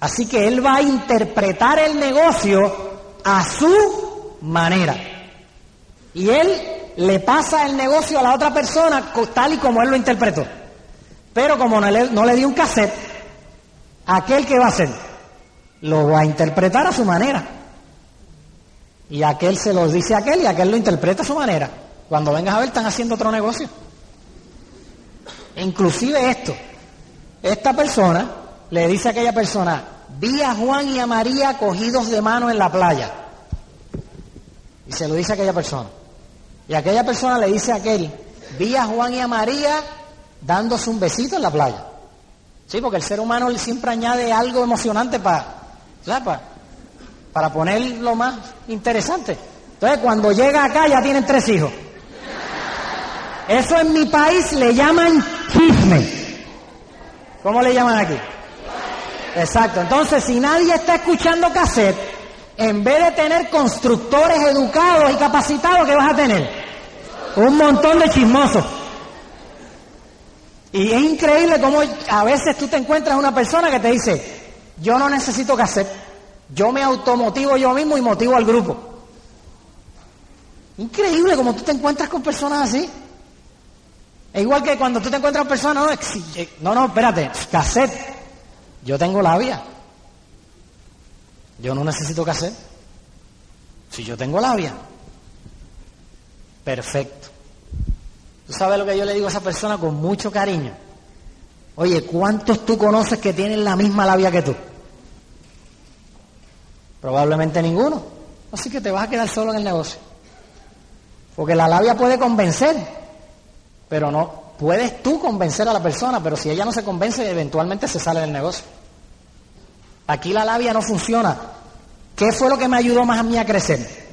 Así que él va a interpretar el negocio a su manera. Y él le pasa el negocio a la otra persona tal y como él lo interpretó. Pero como no le, dio un cassette, aquel que va a hacer, lo va a interpretar a su manera. Y aquel se lo dice a aquel y aquel lo interpreta a su manera. Cuando vengas a ver, están haciendo otro negocio. Inclusive esto. Esta persona le dice a aquella persona, vi a Juan y a María cogidos de mano en la playa. Y se lo dice a aquella persona. Y aquella persona le dice a aquel, vi a Juan y a María dándose un besito en la playa. Sí, porque el ser humano siempre añade algo emocionante para, para, para ponerlo más interesante. Entonces, cuando llega acá ya tienen tres hijos. Eso en mi país le llaman chisme. ¿Cómo le llaman aquí? Exacto. Entonces, si nadie está escuchando cassette, en vez de tener constructores educados y capacitados, ¿qué vas a tener? Un montón de chismosos. Y es increíble cómo a veces tú te encuentras una persona que te dice, yo no necesito cassette, yo me automotivo yo mismo y motivo al grupo. Increíble como tú te encuentras con personas así. Es igual que cuando tú te encuentras personas, no, no, no, espérate, cassette. Yo tengo labia. Yo no necesito cassette. Si yo tengo labia. Perfecto. Tú sabes lo que yo le digo a esa persona con mucho cariño. Oye, ¿cuántos tú conoces que tienen la misma labia que tú? Probablemente ninguno. Así que te vas a quedar solo en el negocio. Porque la labia puede convencer, pero no puedes tú convencer a la persona, pero si ella no se convence, eventualmente se sale del negocio. Aquí la labia no funciona. ¿Qué fue lo que me ayudó más a mí a crecer?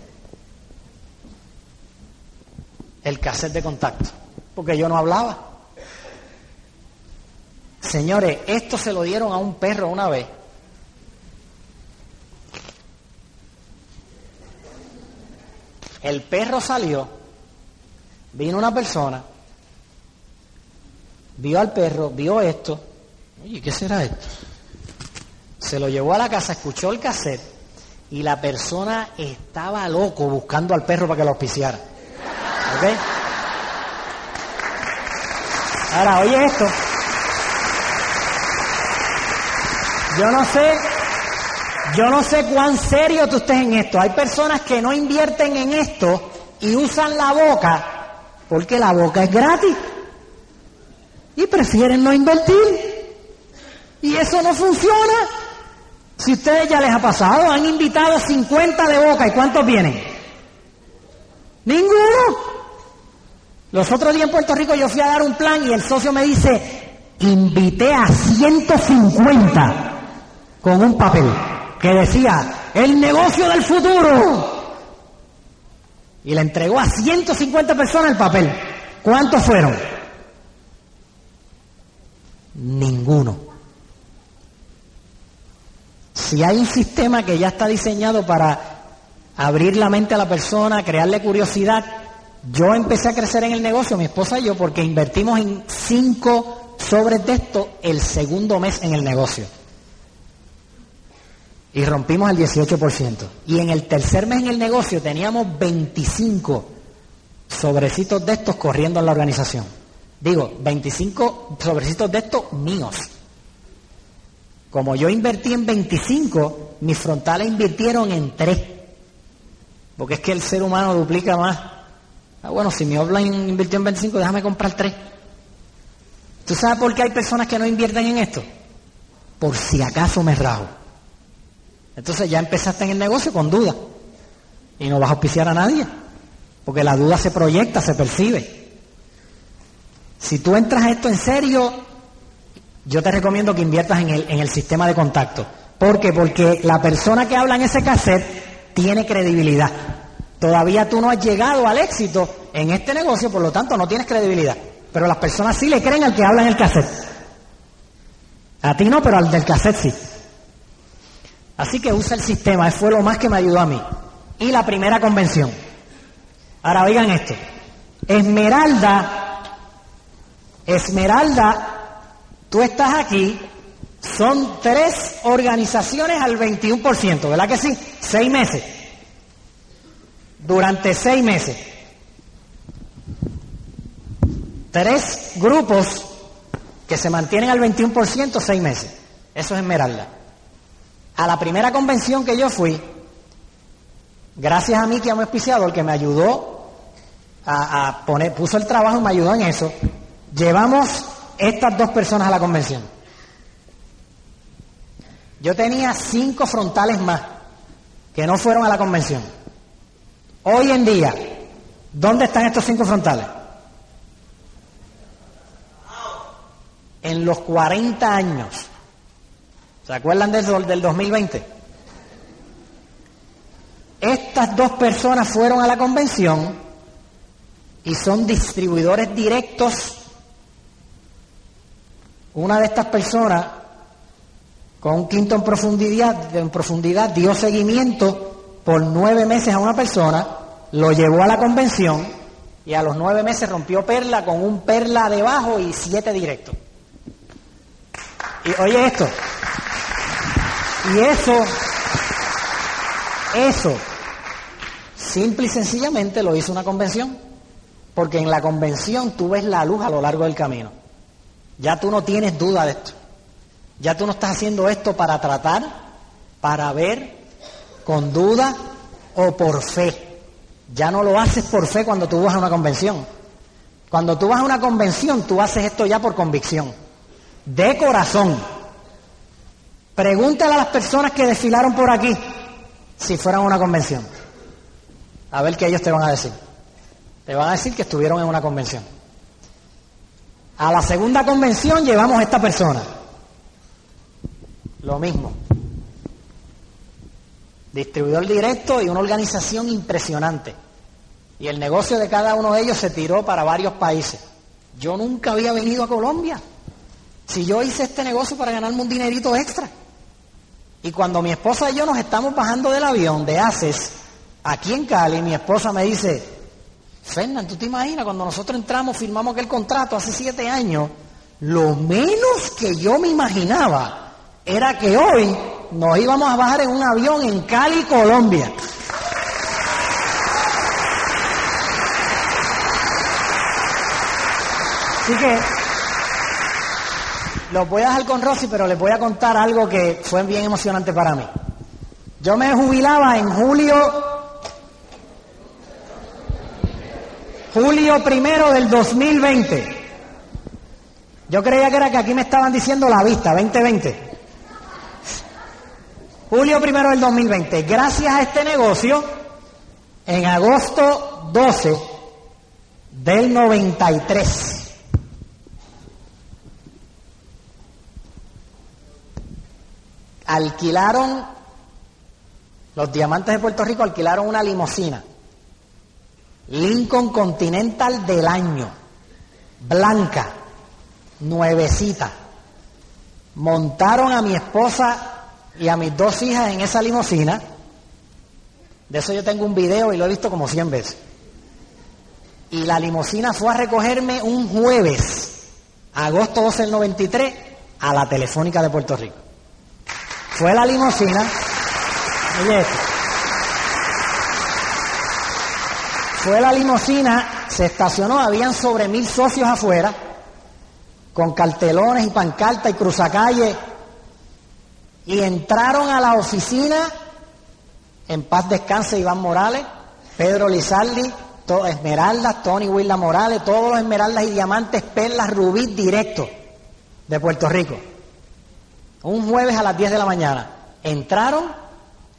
El cassette de contacto, porque yo no hablaba. Señores, esto se lo dieron a un perro una vez. El perro salió, vino una persona, vio al perro, vio esto. Oye, ¿qué será esto? Se lo llevó a la casa, escuchó el cassette y la persona estaba loco buscando al perro para que lo auspiciara. ¿Ok? Ahora, oye esto. Yo no sé, yo no sé cuán serio tú estés en esto. Hay personas que no invierten en esto y usan la boca porque la boca es gratis. Y prefieren no invertir. Y eso no funciona. Si ustedes ya les ha pasado, han invitado 50 de boca, ¿y cuántos vienen? Ninguno. Los otros días en Puerto Rico yo fui a dar un plan y el socio me dice, invité a 150 con un papel que decía, el negocio del futuro. Y le entregó a 150 personas el papel. ¿Cuántos fueron? Ninguno. Si hay un sistema que ya está diseñado para abrir la mente a la persona, crearle curiosidad, yo empecé a crecer en el negocio, mi esposa y yo, porque invertimos en cinco sobres de esto el segundo mes en el negocio. Y rompimos el 18%. Y en el tercer mes en el negocio teníamos 25 sobrecitos de estos corriendo en la organización. Digo, 25 sobrecitos de estos míos. Como yo invertí en 25, mis frontales invirtieron en 3. Porque es que el ser humano duplica más. Ah, bueno, si mi offline invirtió en 25, déjame comprar 3. ¿Tú sabes por qué hay personas que no invierten en esto? Por si acaso me rajo. Entonces ya empezaste en el negocio con duda. Y no vas a auspiciar a nadie. Porque la duda se proyecta, se percibe. Si tú entras a esto en serio, yo te recomiendo que inviertas en el, en el sistema de contacto. ¿Por qué? Porque la persona que habla en ese cassette tiene credibilidad. Todavía tú no has llegado al éxito en este negocio, por lo tanto no tienes credibilidad. Pero las personas sí le creen al que habla en el cassette. A ti no, pero al del cassette sí. Así que usa el sistema, eso fue lo más que me ayudó a mí. Y la primera convención. Ahora oigan esto. Esmeralda, Esmeralda Tú estás aquí, son tres organizaciones al 21%, ¿verdad que sí? Seis meses. Durante seis meses. Tres grupos que se mantienen al 21% seis meses. Eso es Esmeralda. A la primera convención que yo fui, gracias a mí que me auspiciado, el que me ayudó a, poner, puso el trabajo y me ayudó en eso, llevamos estas dos personas a la convención. Yo tenía cinco frontales más que no fueron a la convención. Hoy en día, ¿dónde están estos cinco frontales? En los 40 años. ¿Se acuerdan del, del 2020? Estas dos personas fueron a la convención y son distribuidores directos una de estas personas con un quinto en profundidad, en profundidad dio seguimiento por nueve meses a una persona, lo llevó a la convención y a los nueve meses rompió perla con un perla debajo y siete directos. Y oye esto, y eso, eso, simple y sencillamente lo hizo una convención, porque en la convención tú ves la luz a lo largo del camino. Ya tú no tienes duda de esto. Ya tú no estás haciendo esto para tratar, para ver, con duda o por fe. Ya no lo haces por fe cuando tú vas a una convención. Cuando tú vas a una convención, tú haces esto ya por convicción, de corazón. Pregúntale a las personas que desfilaron por aquí si fueran a una convención. A ver qué ellos te van a decir. Te van a decir que estuvieron en una convención. A la segunda convención llevamos a esta persona. Lo mismo. Distribuidor directo y una organización impresionante. Y el negocio de cada uno de ellos se tiró para varios países. Yo nunca había venido a Colombia. Si yo hice este negocio para ganarme un dinerito extra. Y cuando mi esposa y yo nos estamos bajando del avión de ACES, aquí en Cali, mi esposa me dice, Fernán, ¿tú te imaginas cuando nosotros entramos, firmamos aquel contrato hace siete años? Lo menos que yo me imaginaba era que hoy nos íbamos a bajar en un avión en Cali, Colombia. Así que los voy a dejar con Rosy, pero les voy a contar algo que fue bien emocionante para mí. Yo me jubilaba en julio, julio primero del 2020. Yo creía que era que aquí me estaban diciendo la vista, 2020. Julio primero del 2020. Gracias a este negocio, en agosto 12 del 93, alquilaron, los diamantes de Puerto Rico alquilaron una limosina. Lincoln Continental del año, blanca, nuevecita. Montaron a mi esposa y a mis dos hijas en esa limusina. De eso yo tengo un video y lo he visto como 100 veces. Y la limusina fue a recogerme un jueves, agosto 12 del 93, a la Telefónica de Puerto Rico. Fue la limusina. Oye Fue la limusina, se estacionó, habían sobre mil socios afuera, con cartelones y pancartas y cruzacalle y entraron a la oficina, en paz descanse Iván Morales, Pedro Lizaldi, Esmeraldas, Tony Willa Morales, todos los esmeraldas y diamantes, perlas, rubí directo de Puerto Rico. Un jueves a las 10 de la mañana. Entraron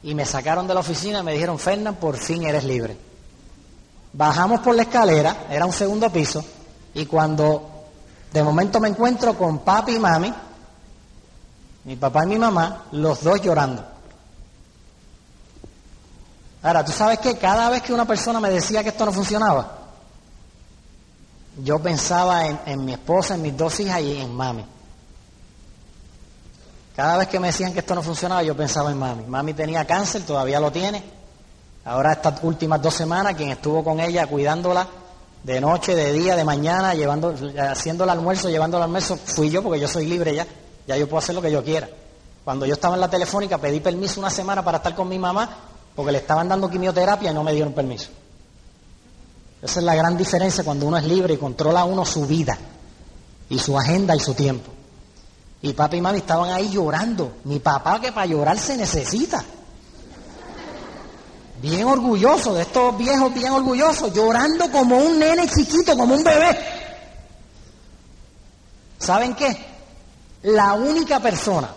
y me sacaron de la oficina y me dijeron, Fernán, por fin eres libre. Bajamos por la escalera, era un segundo piso, y cuando de momento me encuentro con papi y mami, mi papá y mi mamá, los dos llorando. Ahora, tú sabes que cada vez que una persona me decía que esto no funcionaba, yo pensaba en, mi esposa, en mis dos hijas y en mami. Cada vez que me decían que esto no funcionaba, yo pensaba en mami. Mami tenía cáncer, todavía lo tiene. Ahora estas últimas dos semanas, quien estuvo con ella cuidándola de noche, de día, de mañana, llevando, haciendo el almuerzo, llevando el almuerzo, fui yo porque yo soy libre ya. Ya yo puedo hacer lo que yo quiera. Cuando yo estaba en la telefónica pedí permiso una semana para estar con mi mamá porque le estaban dando quimioterapia y no me dieron permiso. Esa es la gran diferencia cuando uno es libre y controla uno su vida y su agenda y su tiempo. Y papá y mami estaban ahí llorando. Mi papá que para llorar se necesita. Bien orgulloso de estos viejos, bien orgullosos, llorando como un nene chiquito, como un bebé. ¿Saben qué? La única persona,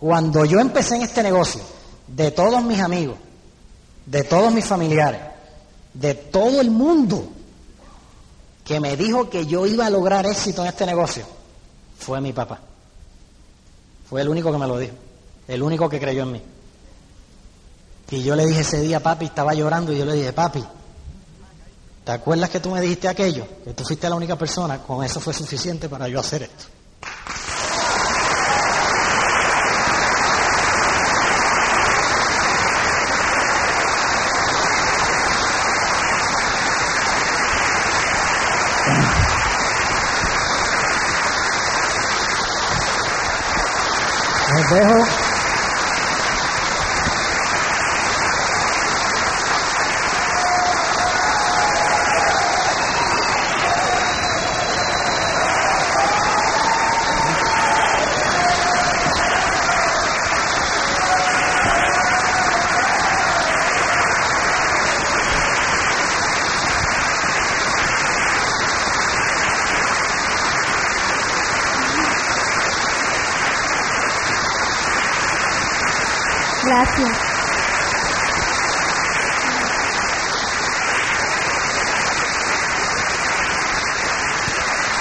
cuando yo empecé en este negocio, de todos mis amigos, de todos mis familiares, de todo el mundo, que me dijo que yo iba a lograr éxito en este negocio, fue mi papá. Fue el único que me lo dijo, el único que creyó en mí. Y yo le dije ese día, papi, estaba llorando y yo le dije, papi, ¿te acuerdas que tú me dijiste aquello? Que tú fuiste la única persona, con eso fue suficiente para yo hacer esto. Los Gracias.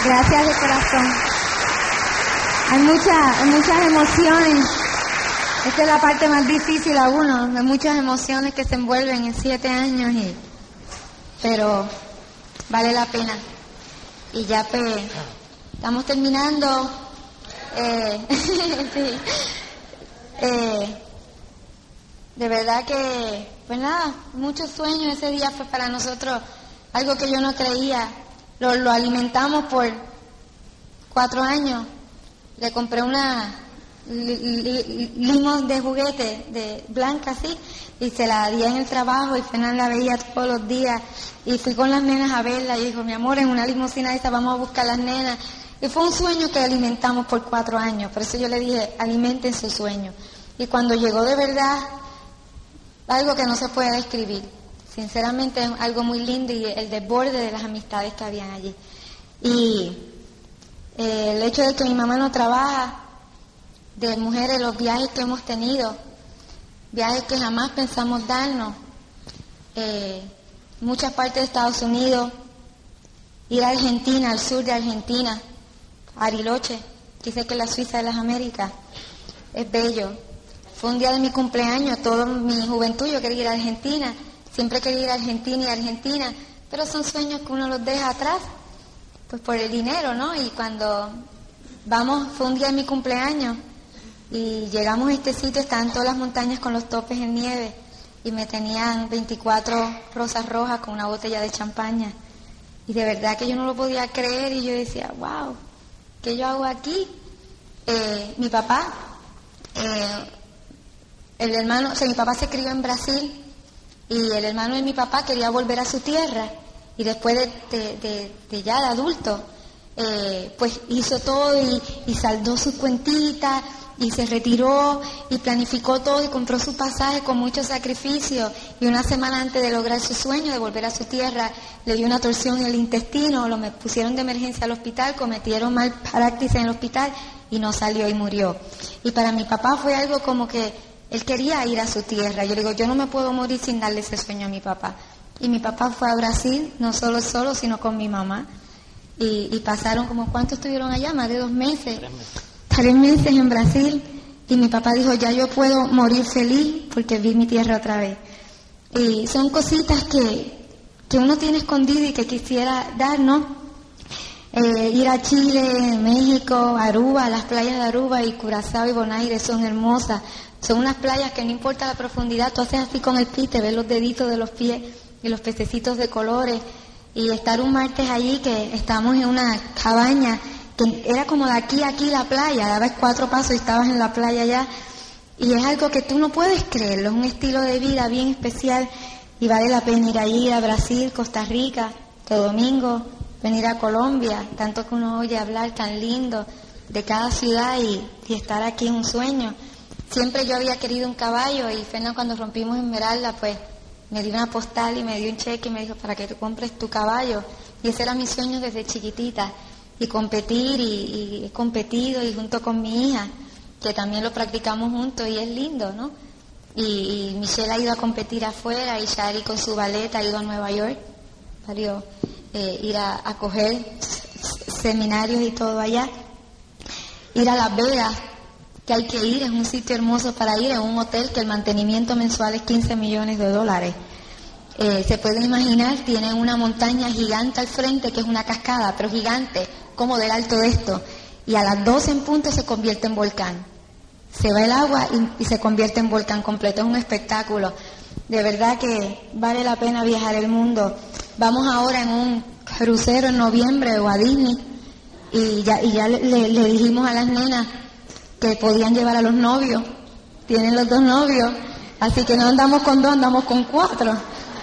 Gracias de corazón. Hay, muchas hay muchas emociones. Esta es la parte más difícil a uno. Hay muchas emociones que se envuelven en siete años y pero vale la pena. Y ya pues, estamos terminando. Eh, sí. Eh, de verdad que, pues nada, muchos sueños. Ese día fue para nosotros algo que yo no creía. Lo, lo alimentamos por cuatro años. Le compré una li- li- limón de juguete, de blanca así, y se la di en el trabajo y Fernán la veía todos los días. Y fui con las nenas a verla y dijo, mi amor, en una limusina esa vamos a buscar las nenas. Y fue un sueño que alimentamos por cuatro años. Por eso yo le dije, alimenten su sueño. Y cuando llegó de verdad, algo que no se puede describir. Sinceramente es algo muy lindo y el desborde de las amistades que habían allí. Y eh, el hecho de que mi mamá no trabaja, de mujeres, los viajes que hemos tenido, viajes que jamás pensamos darnos, eh, muchas partes de Estados Unidos, ir a Argentina, al sur de Argentina, Ariloche, dice que la Suiza de las Américas, es bello. Fue un día de mi cumpleaños, toda mi juventud yo quería ir a Argentina, siempre quería ir a Argentina y Argentina, pero son sueños que uno los deja atrás, pues por el dinero, ¿no? Y cuando vamos, fue un día de mi cumpleaños y llegamos a este sitio, estaban todas las montañas con los topes en nieve y me tenían 24 rosas rojas con una botella de champaña. Y de verdad que yo no lo podía creer y yo decía, wow, ¿qué yo hago aquí? Eh, mi papá, eh, el hermano, o sea, mi papá se crió en Brasil y el hermano de mi papá quería volver a su tierra y después de, ya de adulto, eh, pues hizo todo y, saldó sus cuentitas y se retiró y planificó todo y compró su pasaje con mucho sacrificio y una semana antes de lograr su sueño de volver a su tierra le dio una torsión en el intestino, lo pusieron de emergencia al hospital, cometieron mal práctica en el hospital y no salió y murió. Y para mi papá fue algo como que él quería ir a su tierra. Yo le digo, yo no me puedo morir sin darle ese sueño a mi papá. Y mi papá fue a Brasil, no solo solo, sino con mi mamá. Y, y pasaron como, ¿cuánto estuvieron allá? Más de dos meses. Tres meses en Brasil. Y mi papá dijo, ya yo puedo morir feliz porque vi mi tierra otra vez. Y son cositas que, que uno tiene escondido y que quisiera dar, ¿no? Eh, ir a Chile, México, Aruba, las playas de Aruba y Curazao y Bonaire son hermosas. Son unas playas que no importa la profundidad, tú haces así con el pie, te ves los deditos de los pies y los pececitos de colores. Y estar un martes allí que estábamos en una cabaña que era como de aquí a aquí la playa, dabas cuatro pasos y estabas en la playa ya. Y es algo que tú no puedes creerlo, es un estilo de vida bien especial y vale la pena ir allí, a Brasil, Costa Rica, todo domingo, venir a Colombia, tanto que uno oye hablar tan lindo de cada ciudad y, y estar aquí es un sueño. Siempre yo había querido un caballo y Fernando cuando rompimos Esmeralda pues me dio una postal y me dio un cheque y me dijo para que tú compres tu caballo. Y ese era mi sueño desde chiquitita. Y competir y, he competido y junto con mi hija, que también lo practicamos juntos y es lindo, ¿no? Y, Michelle ha ido a competir afuera y Shari con su ballet ha ido a Nueva York, varios, eh, ir a, a coger seminarios y todo allá. Ir a Las Vegas, que hay que ir, es un sitio hermoso para ir, es un hotel que el mantenimiento mensual es 15 millones de dólares. Eh, se puede imaginar, tiene una montaña gigante al frente, que es una cascada, pero gigante, como del alto de esto. Y a las 12 en punto se convierte en volcán. Se va el agua y, se convierte en volcán completo. Es un espectáculo. De verdad que vale la pena viajar el mundo. Vamos ahora en un crucero en noviembre o a Disney. Y ya, y ya le- le dijimos a las nenas que podían llevar a los novios. Tienen los dos novios, así que no andamos con dos, andamos con cuatro.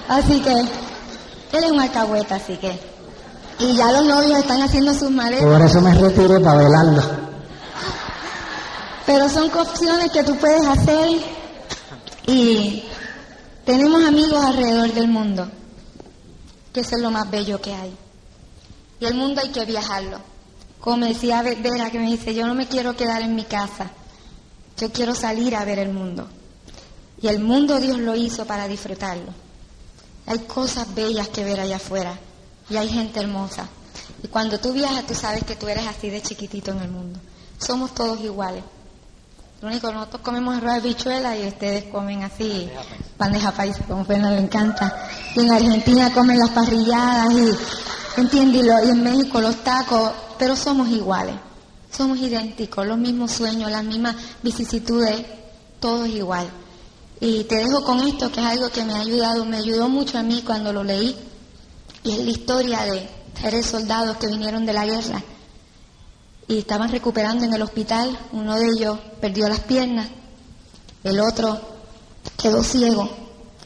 Así que él es un alcahueta, así que. Y ya los novios están haciendo sus maletas. Por eso me retiré para velarlo. Pero son opciones que tú puedes hacer y tenemos amigos alrededor del mundo, que eso es lo más bello que hay. Y el mundo hay que viajarlo. Como me decía Vera, que me dice, yo no me quiero quedar en mi casa, yo quiero salir a ver el mundo. Y el mundo Dios lo hizo para disfrutarlo. Hay cosas bellas que ver allá afuera y hay gente hermosa. Y cuando tú viajas, tú sabes que tú eres así de chiquitito en el mundo. Somos todos iguales. Lo único, nosotros comemos arroz de bichuela y ustedes comen así, bandeja paisa, como Fernando le encanta. Y en Argentina comen las parrilladas y, ¿entiendes? Y en México los tacos, pero somos iguales. Somos idénticos, los mismos sueños, las mismas vicisitudes, todo es igual. Y te dejo con esto, que es algo que me ha ayudado, me ayudó mucho a mí cuando lo leí. Y es la historia de tres soldados que vinieron de la guerra y estaban recuperando en el hospital. Uno de ellos perdió las piernas, el otro quedó ciego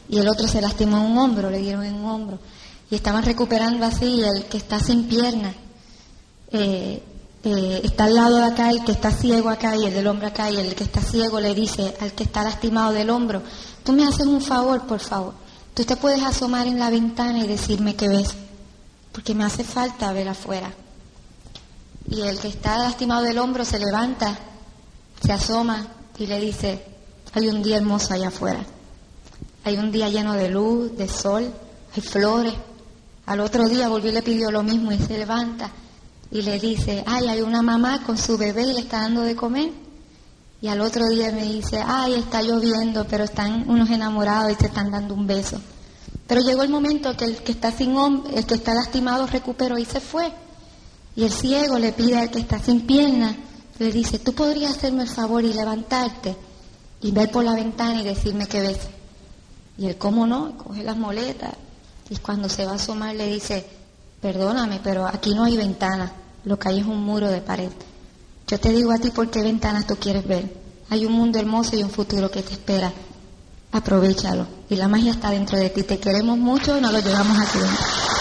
y el otro se lastimó en un hombro, le dieron en un hombro. Y estaban recuperando así, el que está sin piernas eh, eh, está al lado de acá, el que está ciego acá y el del hombro acá, y el que está ciego le dice al que está lastimado del hombro, tú me haces un favor, por favor. Tú te puedes asomar en la ventana y decirme qué ves, porque me hace falta ver afuera. Y el que está lastimado del hombro se levanta, se asoma y le dice, hay un día hermoso allá afuera. Hay un día lleno de luz, de sol, hay flores. Al otro día volvió y le pidió lo mismo y se levanta y le dice, ay, hay una mamá con su bebé y le está dando de comer. Y al otro día me dice, ay, está lloviendo, pero están unos enamorados y se están dando un beso. Pero llegó el momento que el que está sin el que está lastimado recuperó y se fue. Y el ciego le pide al que está sin pierna, le dice, tú podrías hacerme el favor y levantarte y ver por la ventana y decirme qué ves. Y él, ¿cómo no? Coge las moletas y cuando se va a asomar le dice, perdóname, pero aquí no hay ventana, lo que hay es un muro de pared. Yo te digo a ti por qué ventanas tú quieres ver. Hay un mundo hermoso y un futuro que te espera. Aprovechalo. Y la magia está dentro de ti. Te queremos mucho y nos lo llevamos aquí dentro.